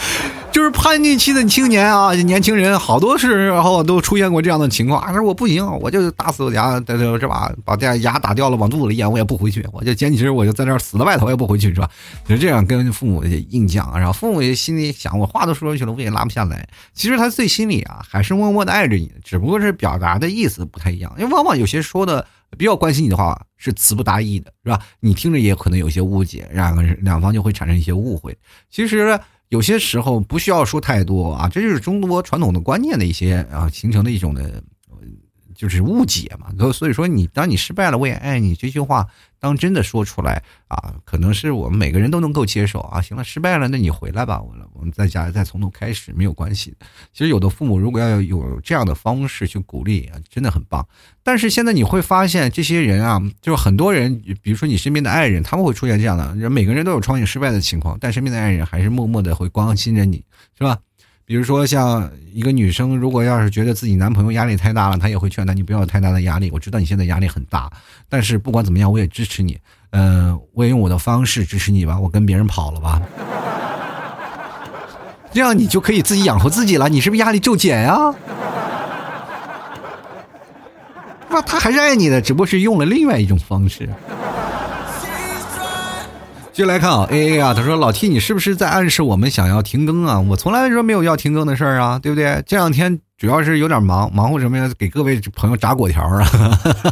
就是叛逆期的青年啊，年轻人好多时候都出现过这样的情况。他说我不行，我就打死我家，是吧？把这牙打掉了，往肚子里咽，我也不回去。我就坚持，我就在这儿死在外头，我也不回去，是吧？就这样跟父母硬犟，然后父母心里想，我话都说出去了，我也拉不下来。其实他最心里啊，还是默默的爱着你，只不过是表达的意思不太一样。因为往往有些说的比较关心你的话，是词不达意的，是吧？你听着也可能有些误解，两个人两方就会产生一些误会。其实。有些时候不需要说太多啊，这就是中国传统的观念的一些啊形成的一种的，就是误解嘛。所以说，你当你失败了，我也爱你这句话。当真的说出来啊，可能是我们每个人都能够接受啊。行了，失败了，那你回来吧，我我们在家再从头开始，没有关系。其实有的父母如果要有这样的方式去鼓励啊，真的很棒。但是现在你会发现，这些人啊，就是很多人，比如说你身边的爱人，他们会出现这样的，人每个人都有创业失败的情况，但身边的爱人还是默默的会关心着你，是吧？比如说，像一个女生，如果要是觉得自己男朋友压力太大了，她也会劝他：“你不要有太大的压力。我知道你现在压力很大，但是不管怎么样，我也支持你。嗯，我也用我的方式支持你吧。我跟别人跑了吧，这样你就可以自己养活自己了。你是不是压力骤减呀？那他还是爱你的，只不过是用了另外一种方式。”接下来看啊，A A 啊，他说老 T，你是不是在暗示我们想要停更啊？我从来说没有要停更的事儿啊，对不对？这两天主要是有点忙，忙活什么呀？给各位朋友炸果条啊！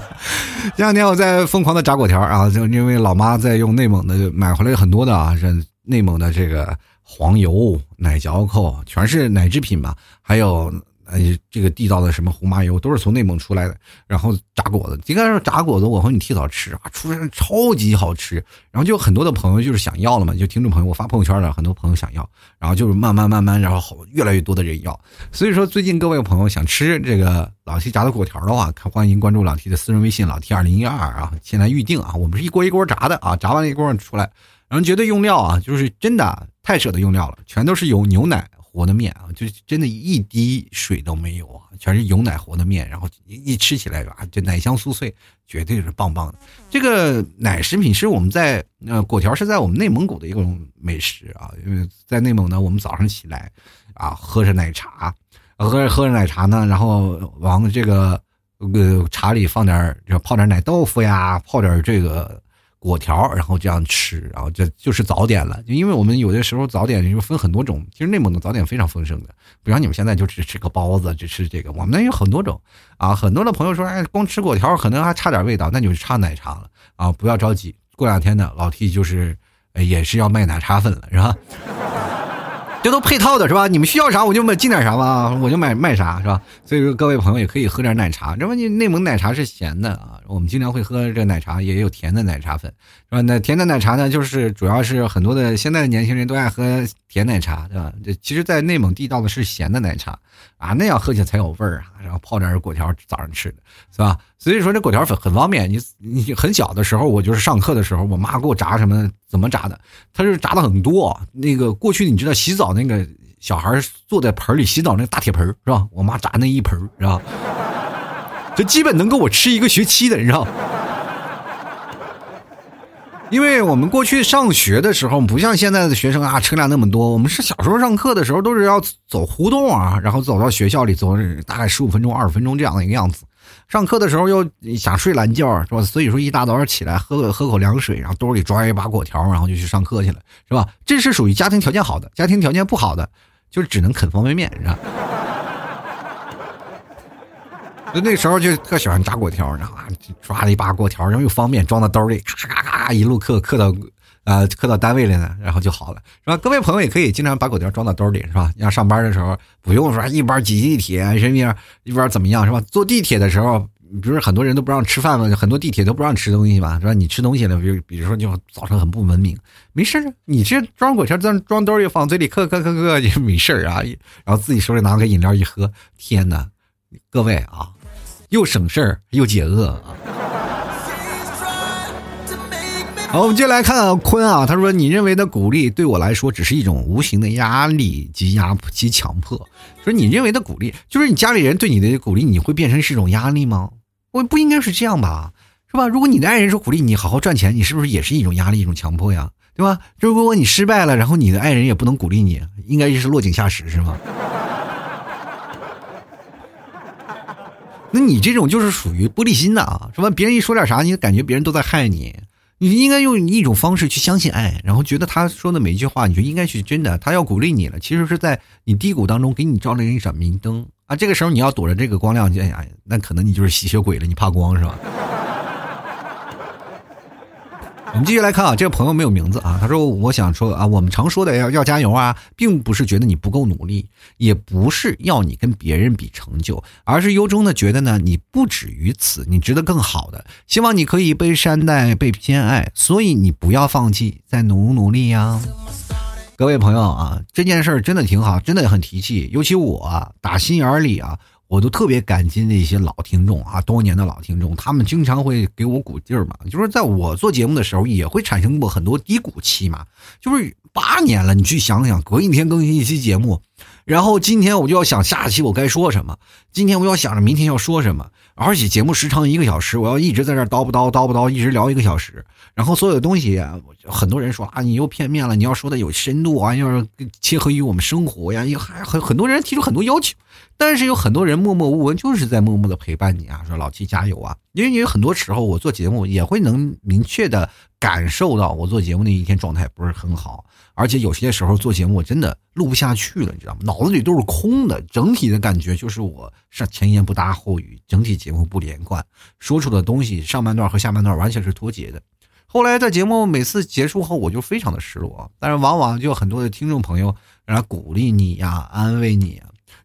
这两天我在疯狂的炸果条啊，就因为老妈在用内蒙的买回来很多的啊，这内蒙的这个黄油、奶嚼口，全是奶制品嘛，还有。哎，这个地道的什么红麻油都是从内蒙出来的，然后炸果子，应该说炸果子，我和你提早吃啊，出来超级好吃。然后就很多的朋友就是想要了嘛，就听众朋友，我发朋友圈了，很多朋友想要，然后就是慢慢慢慢，然后好越来越多的人要。所以说，最近各位朋友想吃这个老 T 炸的果条的话，看欢迎关注老 T 的私人微信老 T 二零一二啊，先来预定啊，我们是一锅一锅炸的啊，炸完了一锅出来，然后绝对用料啊，就是真的太舍得用料了，全都是有牛奶。和的面啊，就真的一滴水都没有啊，全是油奶和的面，然后一吃起来啊，这奶香酥脆，绝对是棒棒的。这个奶食品是我们在呃果条是在我们内蒙古的一种美食啊，因为在内蒙呢，我们早上起来啊，喝着奶茶，喝着喝着奶茶呢，然后往这个呃茶里放点就泡点奶豆腐呀，泡点这个。果条，然后这样吃，然后这就是早点了。因为我们有的时候早点就分很多种，其实内蒙的早点非常丰盛的，不像你们现在就只吃个包子，只吃这个。我们那有很多种啊，很多的朋友说，哎，光吃果条可能还差点味道，那就差奶茶了啊！不要着急，过两天呢，老 T 就是也是要卖奶茶粉了，是吧？这都配套的是吧？你们需要啥我就买进点啥吧，我就买卖啥是吧？所以说各位朋友也可以喝点奶茶，这不你内蒙奶茶是咸的啊，我们经常会喝这奶茶，也有甜的奶茶粉，吧？那甜的奶茶呢，就是主要是很多的现在的年轻人都爱喝甜奶茶，对吧？这其实，在内蒙地道的是咸的奶茶啊，那样喝起来才有味儿啊，然后泡点果条早上吃的是吧？所以说这果条粉很方便，你你很小的时候，我就是上课的时候，我妈给我炸什么。怎么炸的？她是炸的很多。那个过去你知道洗澡那个小孩坐在盆里洗澡那个大铁盆是吧？我妈炸那一盆是吧？这基本能够我吃一个学期的，你知道？因为我们过去上学的时候不像现在的学生啊，车辆那么多。我们是小时候上课的时候都是要走胡同啊，然后走到学校里走大概十五分钟、二十分钟这样的一个样子。上课的时候又想睡懒觉，是吧？所以说一大早上起来喝个喝口凉水，然后兜里抓一把果条，然后就去上课去了，是吧？这是属于家庭条件好的，家庭条件不好的，就只能啃方便面，是吧？就那时候就特喜欢炸果条，然后抓了一把果条，然后又方便装到兜里，咔咔咔一路嗑嗑到，呃，嗑到单位了呢，然后就好了，是吧？各位朋友也可以经常把果条装到兜里，是吧？要上班的时候不用说一边挤地铁，什么一边怎么样，是吧？坐地铁的时候，不是很多人都不让吃饭吗？很多地铁都不让吃东西嘛，是吧？你吃东西了，比如比如说就造成很不文明，没事你这装果条装装兜里放嘴里嗑嗑嗑嗑就没事儿啊，然后自己手里拿个饮料一喝，天哪！各位啊！又省事儿又解饿啊！好，我们接下来看坤啊，他说：“你认为的鼓励对我来说只是一种无形的压力及压及强迫。说你认为的鼓励，就是你家里人对你的鼓励，你会变成是一种压力吗？我不应该是这样吧？是吧？如果你的爱人说鼓励你好好赚钱，你是不是也是一种压力、一种强迫呀？对吧？如果你失败了，然后你的爱人也不能鼓励你，应该就是落井下石，是吗？”那你这种就是属于玻璃心的啊，是吧？别人一说点啥，你感觉别人都在害你。你应该用一种方式去相信爱，然后觉得他说的每一句话，你就应该去真的。他要鼓励你了，其实是在你低谷当中给你照亮一盏明灯啊。这个时候你要躲着这个光亮，哎呀，那可能你就是吸血鬼了，你怕光是吧？我们继续来看啊，这个朋友没有名字啊。他说：“我想说啊，我们常说的要要加油啊，并不是觉得你不够努力，也不是要你跟别人比成就，而是由衷的觉得呢，你不止于此，你值得更好的。希望你可以被善待、被偏爱，所以你不要放弃，再努努力呀。”各位朋友啊，这件事儿真的挺好，真的很提气，尤其我打心眼里啊。我都特别感激那些老听众啊，多年的老听众，他们经常会给我鼓劲儿嘛。就是在我做节目的时候，也会产生过很多低谷期嘛。就是八年了，你去想想，隔一天更新一期节目，然后今天我就要想下期我该说什么，今天我要想着明天要说什么，而且节目时长一个小时，我要一直在这叨不叨叨不叨，一直聊一个小时，然后所有的东西，很多人说啊，你又片面了，你要说的有深度啊，要切合于我们生活呀，也还很很多人提出很多要求。但是有很多人默默无闻，就是在默默的陪伴你啊，说老七加油啊！因为有很多时候我做节目也会能明确的感受到我做节目那一天状态不是很好，而且有些时候做节目我真的录不下去了，你知道吗？脑子里都是空的，整体的感觉就是我上前言不搭后语，整体节目不连贯，说出的东西上半段和下半段完全是脱节的。后来在节目每次结束后，我就非常的失落，但是往往就很多的听众朋友来鼓励你呀，安慰你。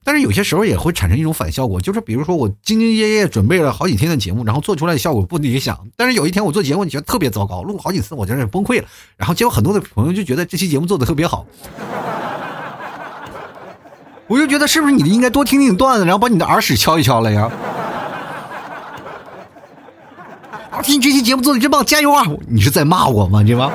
但是有些时候也会产生一种反效果，就是比如说我兢兢业业准备了好几天的节目，然后做出来的效果不理想。但是有一天我做节目，你觉得特别糟糕，录好几次我觉得崩溃了。然后结果很多的朋友就觉得这期节目做的特别好，我就觉得是不是你应该多听听段子，然后把你的耳屎敲一敲了呀？我听你这期节目做的真棒，加油啊！你是在骂我吗？对吧？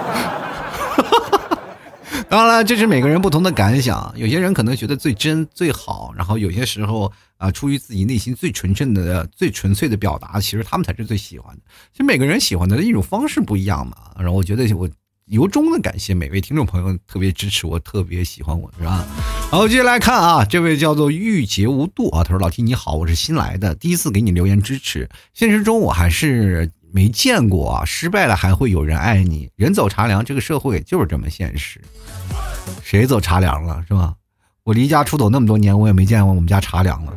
当然了，这是每个人不同的感想。有些人可能觉得最真最好，然后有些时候啊，出于自己内心最纯正的、最纯粹的表达，其实他们才是最喜欢的。其实每个人喜欢的一种方式不一样嘛。然后我觉得我由衷的感谢每位听众朋友，特别支持我，特别喜欢我，是吧？好，接下来看啊，这位叫做玉洁无度啊，他说：“老 T 你好，我是新来的，第一次给你留言支持。现实中我还是。”没见过啊！失败了还会有人爱你？人走茶凉，这个社会就是这么现实。谁走茶凉了是吧？我离家出走那么多年，我也没见过我们家茶凉了。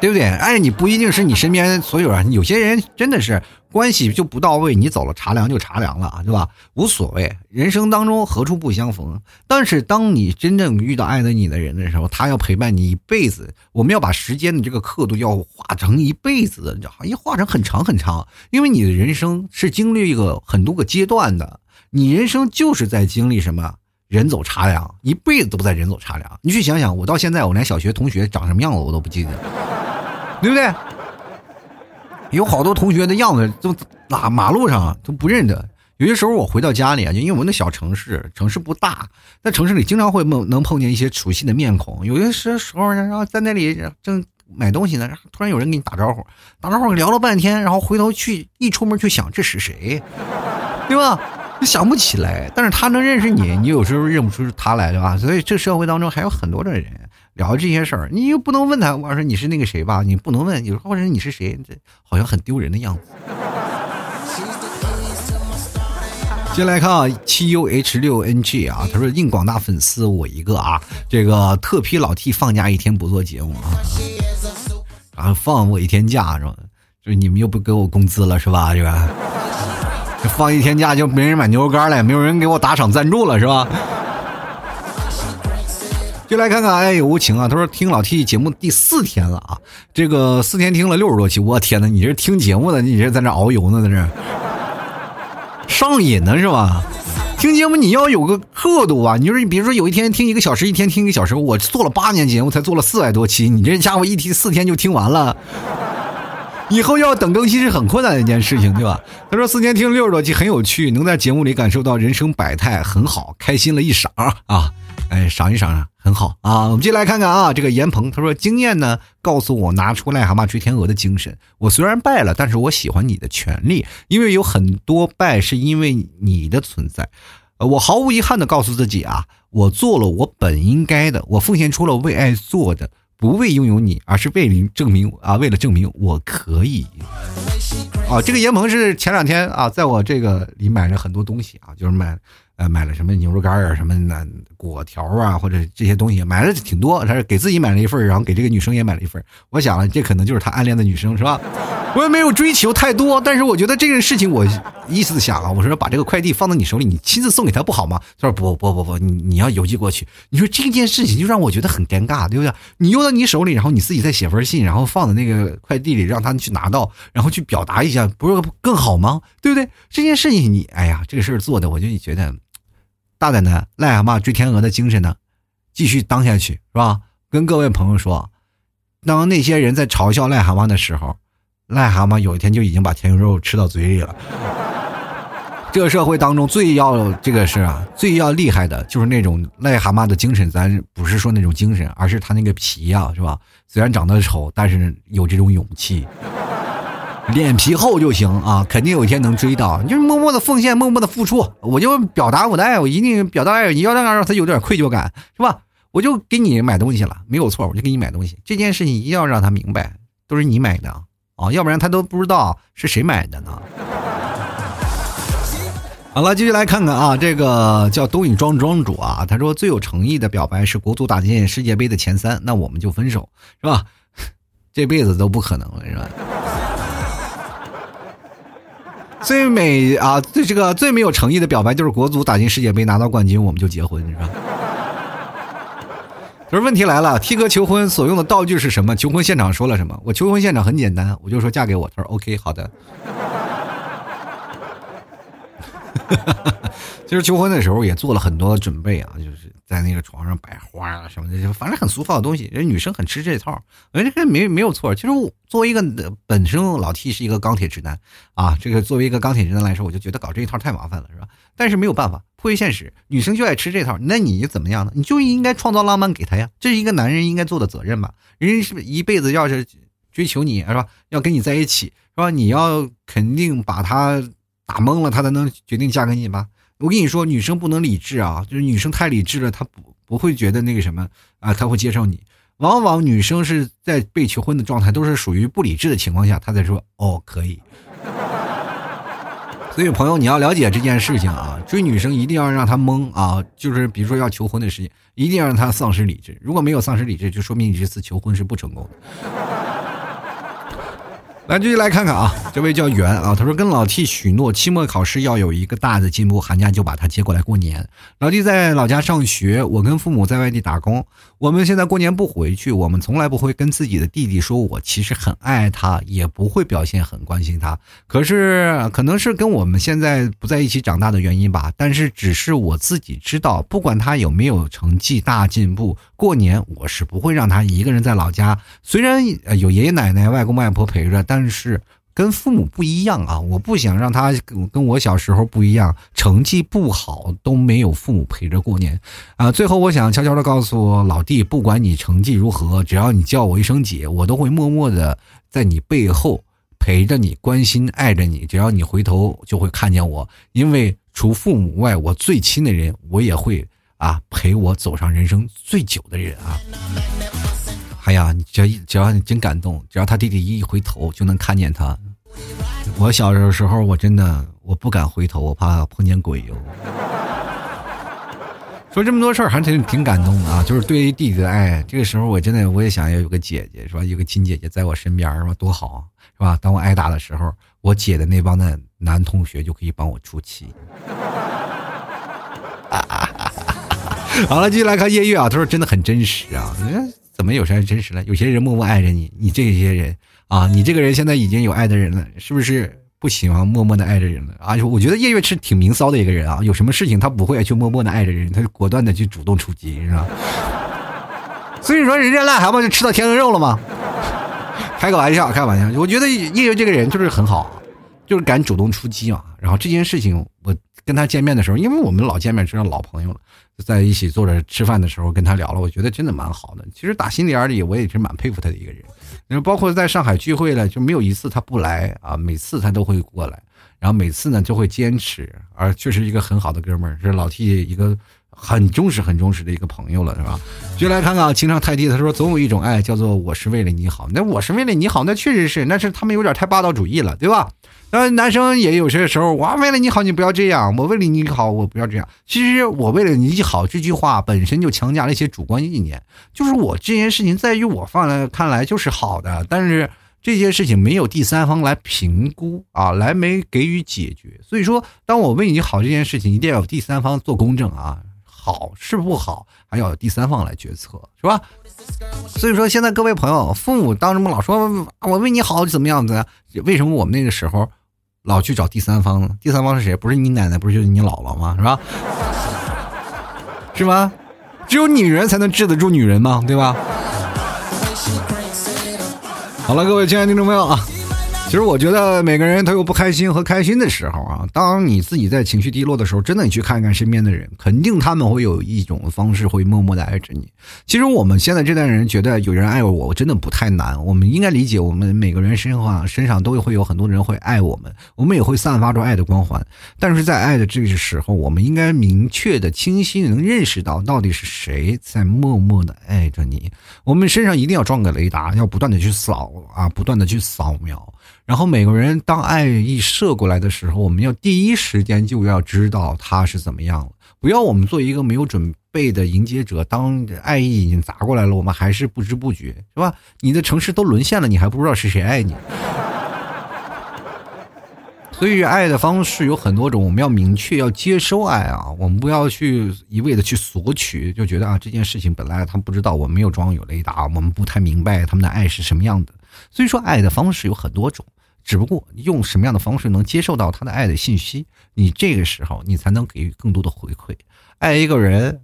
对不对？爱你不一定是你身边所有人，有些人真的是关系就不到位，你走了茶凉就茶凉了，对吧？无所谓，人生当中何处不相逢。但是当你真正遇到爱的你的人的时候，他要陪伴你一辈子。我们要把时间的这个刻度要画成一辈子，你知道吗？要画成很长很长，因为你的人生是经历一个很多个阶段的，你人生就是在经历什么？人走茶凉，一辈子都不在人走茶凉。你去想想，我到现在我连小学同学长什么样子我都不记得。对不对？有好多同学的样子都马马路上都不认得。有些时候我回到家里啊，就因为我们那小城市，城市不大，在城市里经常会梦能碰见一些熟悉的面孔。有些时时候，然后在那里正买东西呢，突然有人给你打招呼，打招呼聊了半天，然后回头去一出门去想这是谁，对吧？想不起来，但是他能认识你，你有时候认不出是他来对吧？所以这社会当中还有很多的人。聊这些事儿，你又不能问他，我说你是那个谁吧？你不能问，有时候或者你是谁，这好像很丢人的样子。接来看啊，七 U H 六 N G 啊，他说应广大粉丝我一个啊，这个特批老 T 放假一天不做节目啊，然后放我一天假是吧？就你们又不给我工资了是吧？是吧？放一天假就没人买牛肉干了，没有人给我打赏赞助了是吧？就来看看爱有无情啊，他说听老 T 节目第四天了啊，这个四天听了六十多期，我天哪，你这听节目的，你这在那遨游呢，在这。上瘾呢是吧？听节目你要有个刻度啊！你说你比如说有一天听一个小时，一天听一个小时，我做了八年节目才做了四百多期，你这家伙一听四天就听完了，以后要等更新是很困难的一件事情，对吧？他说四天听六十多期很有趣，能在节目里感受到人生百态，很好，开心了一晌啊！哎，赏一赏啊。很好啊，我们接下来看看啊，这个严鹏他说经验呢告诉我拿出癞蛤蟆追天鹅的精神。我虽然败了，但是我喜欢你的权利，因为有很多败是因为你的存在。呃，我毫无遗憾的告诉自己啊，我做了我本应该的，我奉献出了为爱做的，不为拥有你，而是为了证明啊，为了证明我可以。啊，这个严鹏是前两天啊，在我这个里买了很多东西啊，就是买。呃，买了什么牛肉干啊，什么那果条啊，或者这些东西，买了挺多。他是给自己买了一份，然后给这个女生也买了一份。我想了，这可能就是他暗恋的女生，是吧？我也没有追求太多，但是我觉得这件事情，我意思想啊，我说把这个快递放到你手里，你亲自送给他不好吗？他说不不不不，你你要邮寄过去。你说这件事情就让我觉得很尴尬，对不对？你邮到你手里，然后你自己再写封信，然后放在那个快递里，让他去拿到，然后去表达一下，不是更好吗？对不对？这件事情你，哎呀，这个事儿做的，我就觉得。大胆的癞蛤蟆追天鹅的精神呢，继续当下去是吧？跟各位朋友说，当那些人在嘲笑癞蛤蟆的时候，癞蛤蟆有一天就已经把天鹅肉吃到嘴里了。这个社会当中最要这个是啊，最要厉害的就是那种癞蛤蟆的精神。咱不是说那种精神，而是他那个皮呀，是吧？虽然长得丑，但是有这种勇气。脸皮厚就行啊，肯定有一天能追到。你就默默的奉献，默默的付出，我就表达我的爱，我一定表达爱。你要让让他有点愧疚感，是吧？我就给你买东西了，没有错，我就给你买东西。这件事情一定要让他明白，都是你买的啊，要不然他都不知道是谁买的呢。好了，继续来看看啊，这个叫东影庄庄主啊，他说最有诚意的表白是国足打进世界杯的前三，那我们就分手，是吧？这辈子都不可能了，是吧？最美啊，最这个最没有诚意的表白就是国足打进世界杯拿到冠军，我们就结婚，是吧？可是问题来了，T 哥求婚所用的道具是什么？求婚现场说了什么？我求婚现场很简单，我就说嫁给我。他说 OK，好的。其实求婚的时候也做了很多准备啊，就是。在那个床上摆花啊什么的，就反正很俗套的东西。人女生很吃这套，我觉得没没有错。其实我作为一个本身老 T 是一个钢铁直男啊，这个作为一个钢铁直男来说，我就觉得搞这一套太麻烦了，是吧？但是没有办法，迫于现实，女生就爱吃这套。那你怎么样呢？你就应该创造浪漫给她呀，这是一个男人应该做的责任吧？人是一辈子要是追求你，是吧？要跟你在一起，是吧？你要肯定把他打懵了，他才能决定嫁给你吧？我跟你说，女生不能理智啊，就是女生太理智了，她不不会觉得那个什么啊，她会接受你。往往女生是在被求婚的状态，都是属于不理智的情况下，她才说哦可以。所以朋友，你要了解这件事情啊，追女生一定要让她懵啊，就是比如说要求婚的事情，一定要让她丧失理智。如果没有丧失理智，就说明你这次求婚是不成功的。来，继续来看看啊，这位叫袁啊，他说跟老 T 许诺，期末考试要有一个大的进步，寒假就把他接过来过年。老 T 在老家上学，我跟父母在外地打工。我们现在过年不回去，我们从来不会跟自己的弟弟说，我其实很爱他，也不会表现很关心他。可是可能是跟我们现在不在一起长大的原因吧。但是只是我自己知道，不管他有没有成绩大进步，过年我是不会让他一个人在老家。虽然有爷爷奶奶、外公外婆陪着，但但是跟父母不一样啊！我不想让他跟我小时候不一样，成绩不好都没有父母陪着过年啊！最后，我想悄悄的告诉老弟，不管你成绩如何，只要你叫我一声姐，我都会默默的在你背后陪着你，关心爱着你。只要你回头就会看见我，因为除父母外，我最亲的人，我也会啊陪我走上人生最久的人啊。哎呀，只要只要你真感动，只要他弟弟一回头就能看见他。我小的时候，我真的我不敢回头，我怕碰见鬼哟。说这么多事儿，还挺挺感动的啊！就是对于弟弟的爱，这个时候我真的我也想要有个姐姐，是吧？有个亲姐姐在我身边，是吧？多好，是吧？当我挨打的时候，我姐的那帮的男同学就可以帮我出气。好了，继续来看夜月啊，他说真的很真实啊。怎么有啥真实了？有些人默默爱着你，你这些人啊，你这个人现在已经有爱的人了，是不是不喜欢默默的爱着人了而啊？我觉得叶月是挺明骚的一个人啊，有什么事情他不会去默默的爱着人，他就果断的去主动出击，是吧？所以说人家癞蛤蟆就吃到天鹅肉了吗？开个玩笑，开玩笑。我觉得叶月这个人就是很好，就是敢主动出击嘛。然后这件事情，我跟他见面的时候，因为我们老见面，是老朋友了。在一起坐着吃饭的时候跟他聊了，我觉得真的蛮好的。其实打心里眼里我也是蛮佩服他的一个人。然后包括在上海聚会了，就没有一次他不来啊，每次他都会过来，然后每次呢就会坚持，而确实一个很好的哥们儿，是老 T 一个很忠实、很忠实的一个朋友了，是吧？就来看看情商太低，他说总有一种爱叫做我是为了你好，那我是为了你好，那确实是，那是他们有点太霸道主义了，对吧？那男生也有些时候，我为了你好，你不要这样；我为了你好，我不要这样。其实我为了你好这句话本身就强加了一些主观意念，就是我这件事情在于我放来看来就是好的，但是这件事情没有第三方来评估啊，来没给予解决。所以说，当我为你好这件事情，一定要有第三方做公证啊，好是不好，还要有第三方来决策，是吧？所以说，现在各位朋友，父母当什么老说我为你好怎么样子？为什么我们那个时候？老去找第三方，第三方是谁？不是你奶奶，不是就是你姥姥吗？是吧？是吗？只有女人才能治得住女人吗？对吧？好了，各位亲爱的听众朋友啊。其实我觉得每个人都有不开心和开心的时候啊。当你自己在情绪低落的时候，真的你去看一看身边的人，肯定他们会有一种方式会默默的爱着你。其实我们现在这代人觉得有人爱我，我真的不太难。我们应该理解，我们每个人身上身上都会有很多人会爱我们，我们也会散发出爱的光环。但是在爱的这个时候，我们应该明确的、清晰能认识到到底是谁在默默的爱着你。我们身上一定要装个雷达，要不断的去扫啊，不断的去扫描。然后每个人当爱意射过来的时候，我们要第一时间就要知道他是怎么样了，不要我们做一个没有准备的迎接者。当爱意已经砸过来了，我们还是不知不觉，是吧？你的城市都沦陷了，你还不知道是谁爱你。所以爱的方式有很多种，我们要明确要接收爱啊，我们不要去一味的去索取，就觉得啊这件事情本来他不知道，我没有装有雷达，我们不太明白他们的爱是什么样的。所以说，爱的方式有很多种。只不过用什么样的方式能接受到他的爱的信息，你这个时候你才能给予更多的回馈。爱一个人，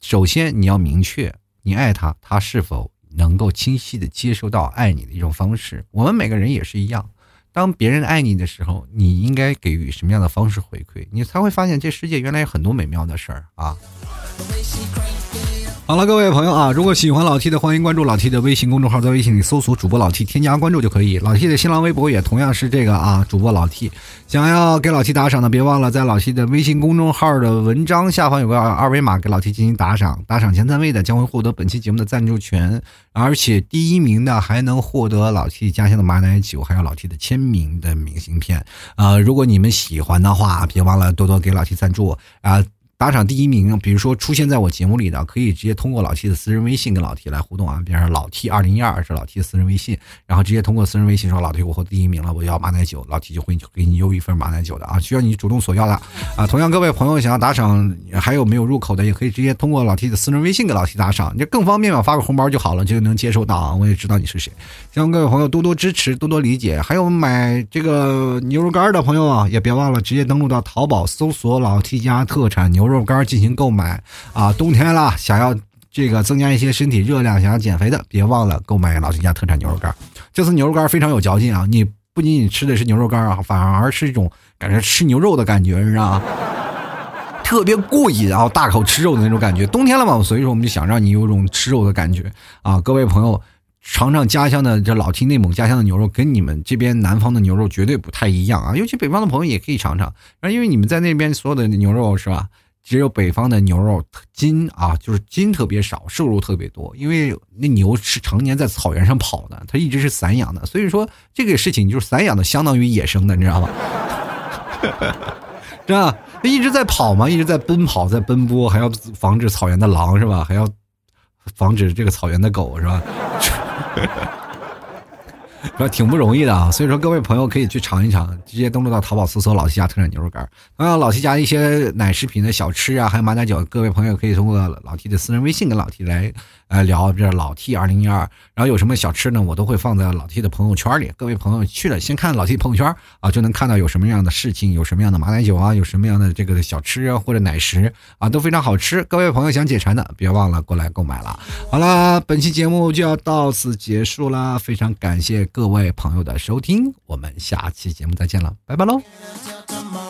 首先你要明确你爱他，他是否能够清晰的接收到爱你的一种方式。我们每个人也是一样，当别人爱你的时候，你应该给予什么样的方式回馈，你才会发现这世界原来有很多美妙的事儿啊。好了，各位朋友啊，如果喜欢老 T 的，欢迎关注老 T 的微信公众号，在微信里搜索主播老 T，添加关注就可以。老 T 的新浪微博也同样是这个啊，主播老 T。想要给老 T 打赏的，别忘了在老 T 的微信公众号的文章下方有个二维码，给老 T 进行打赏。打赏前三位的将会获得本期节目的赞助权，而且第一名的还能获得老 T 家乡的马奶酒，还有老 T 的签名的明信片。啊，如果你们喜欢的话，别忘了多多给老 T 赞助啊。打赏第一名，比如说出现在我节目里的，可以直接通过老 T 的私人微信跟老 T 来互动啊。比如说老 T 二零一二是老 T 的私人微信，然后直接通过私人微信说老 T 我获第一名了，我要马奶酒，老 T 就会给你邮一份马奶酒的啊，需要你主动索要的啊。同样，各位朋友想要打赏，还有没有入口的，也可以直接通过老 T 的私人微信给老 T 打赏，这更方便嘛，发个红包就好了，就能接收到啊。我也知道你是谁，希望各位朋友多多支持，多多理解。还有买这个牛肉干的朋友啊，也别忘了直接登录到淘宝搜索老 T 家特产牛肉肉干进行购。买啊，冬天了，想要这个增加一些身体热量，想要减肥的，别忘了购买老秦家特产牛肉干。这次牛肉干非常有嚼劲啊！你不仅仅吃的是牛肉干啊，反而是一种感觉吃牛肉的感觉，是吧？特别过瘾啊，大口吃肉的那种感觉。冬天了嘛，所以说我们就想让你有种吃肉的感觉啊！各位朋友，尝尝家乡的这老提内蒙家乡的牛肉，跟你们这边南方的牛肉绝对不太一样啊！尤其北方的朋友也可以尝尝，因为你们在那边所有的牛肉是吧？只有北方的牛肉筋啊，就是筋特别少，瘦肉特别多。因为那牛是常年在草原上跑的，它一直是散养的，所以说这个事情就是散养的相当于野生的，你知道吗？是吧？它一直在跑嘛，一直在奔跑，在奔波，还要防止草原的狼是吧？还要防止这个草原的狗是吧？说挺不容易的啊，所以说各位朋友可以去尝一尝，直接登录到淘宝搜索“老七家特产牛肉干”。同样，老七家一些奶食品的小吃啊，还有马奶酒，各位朋友可以通过老 T 的私人微信跟老 T 来呃聊。这老 T 二零一二，然后有什么小吃呢，我都会放在老 T 的朋友圈里。各位朋友去了，先看老 T 朋友圈啊，就能看到有什么样的事情，有什么样的马奶酒啊，有什么样的这个小吃啊或者奶食啊，都非常好吃。各位朋友想解馋的，别忘了过来购买了。好了，本期节目就要到此结束啦，非常感谢各位朋友的收听，我们下期节目再见了，拜拜喽。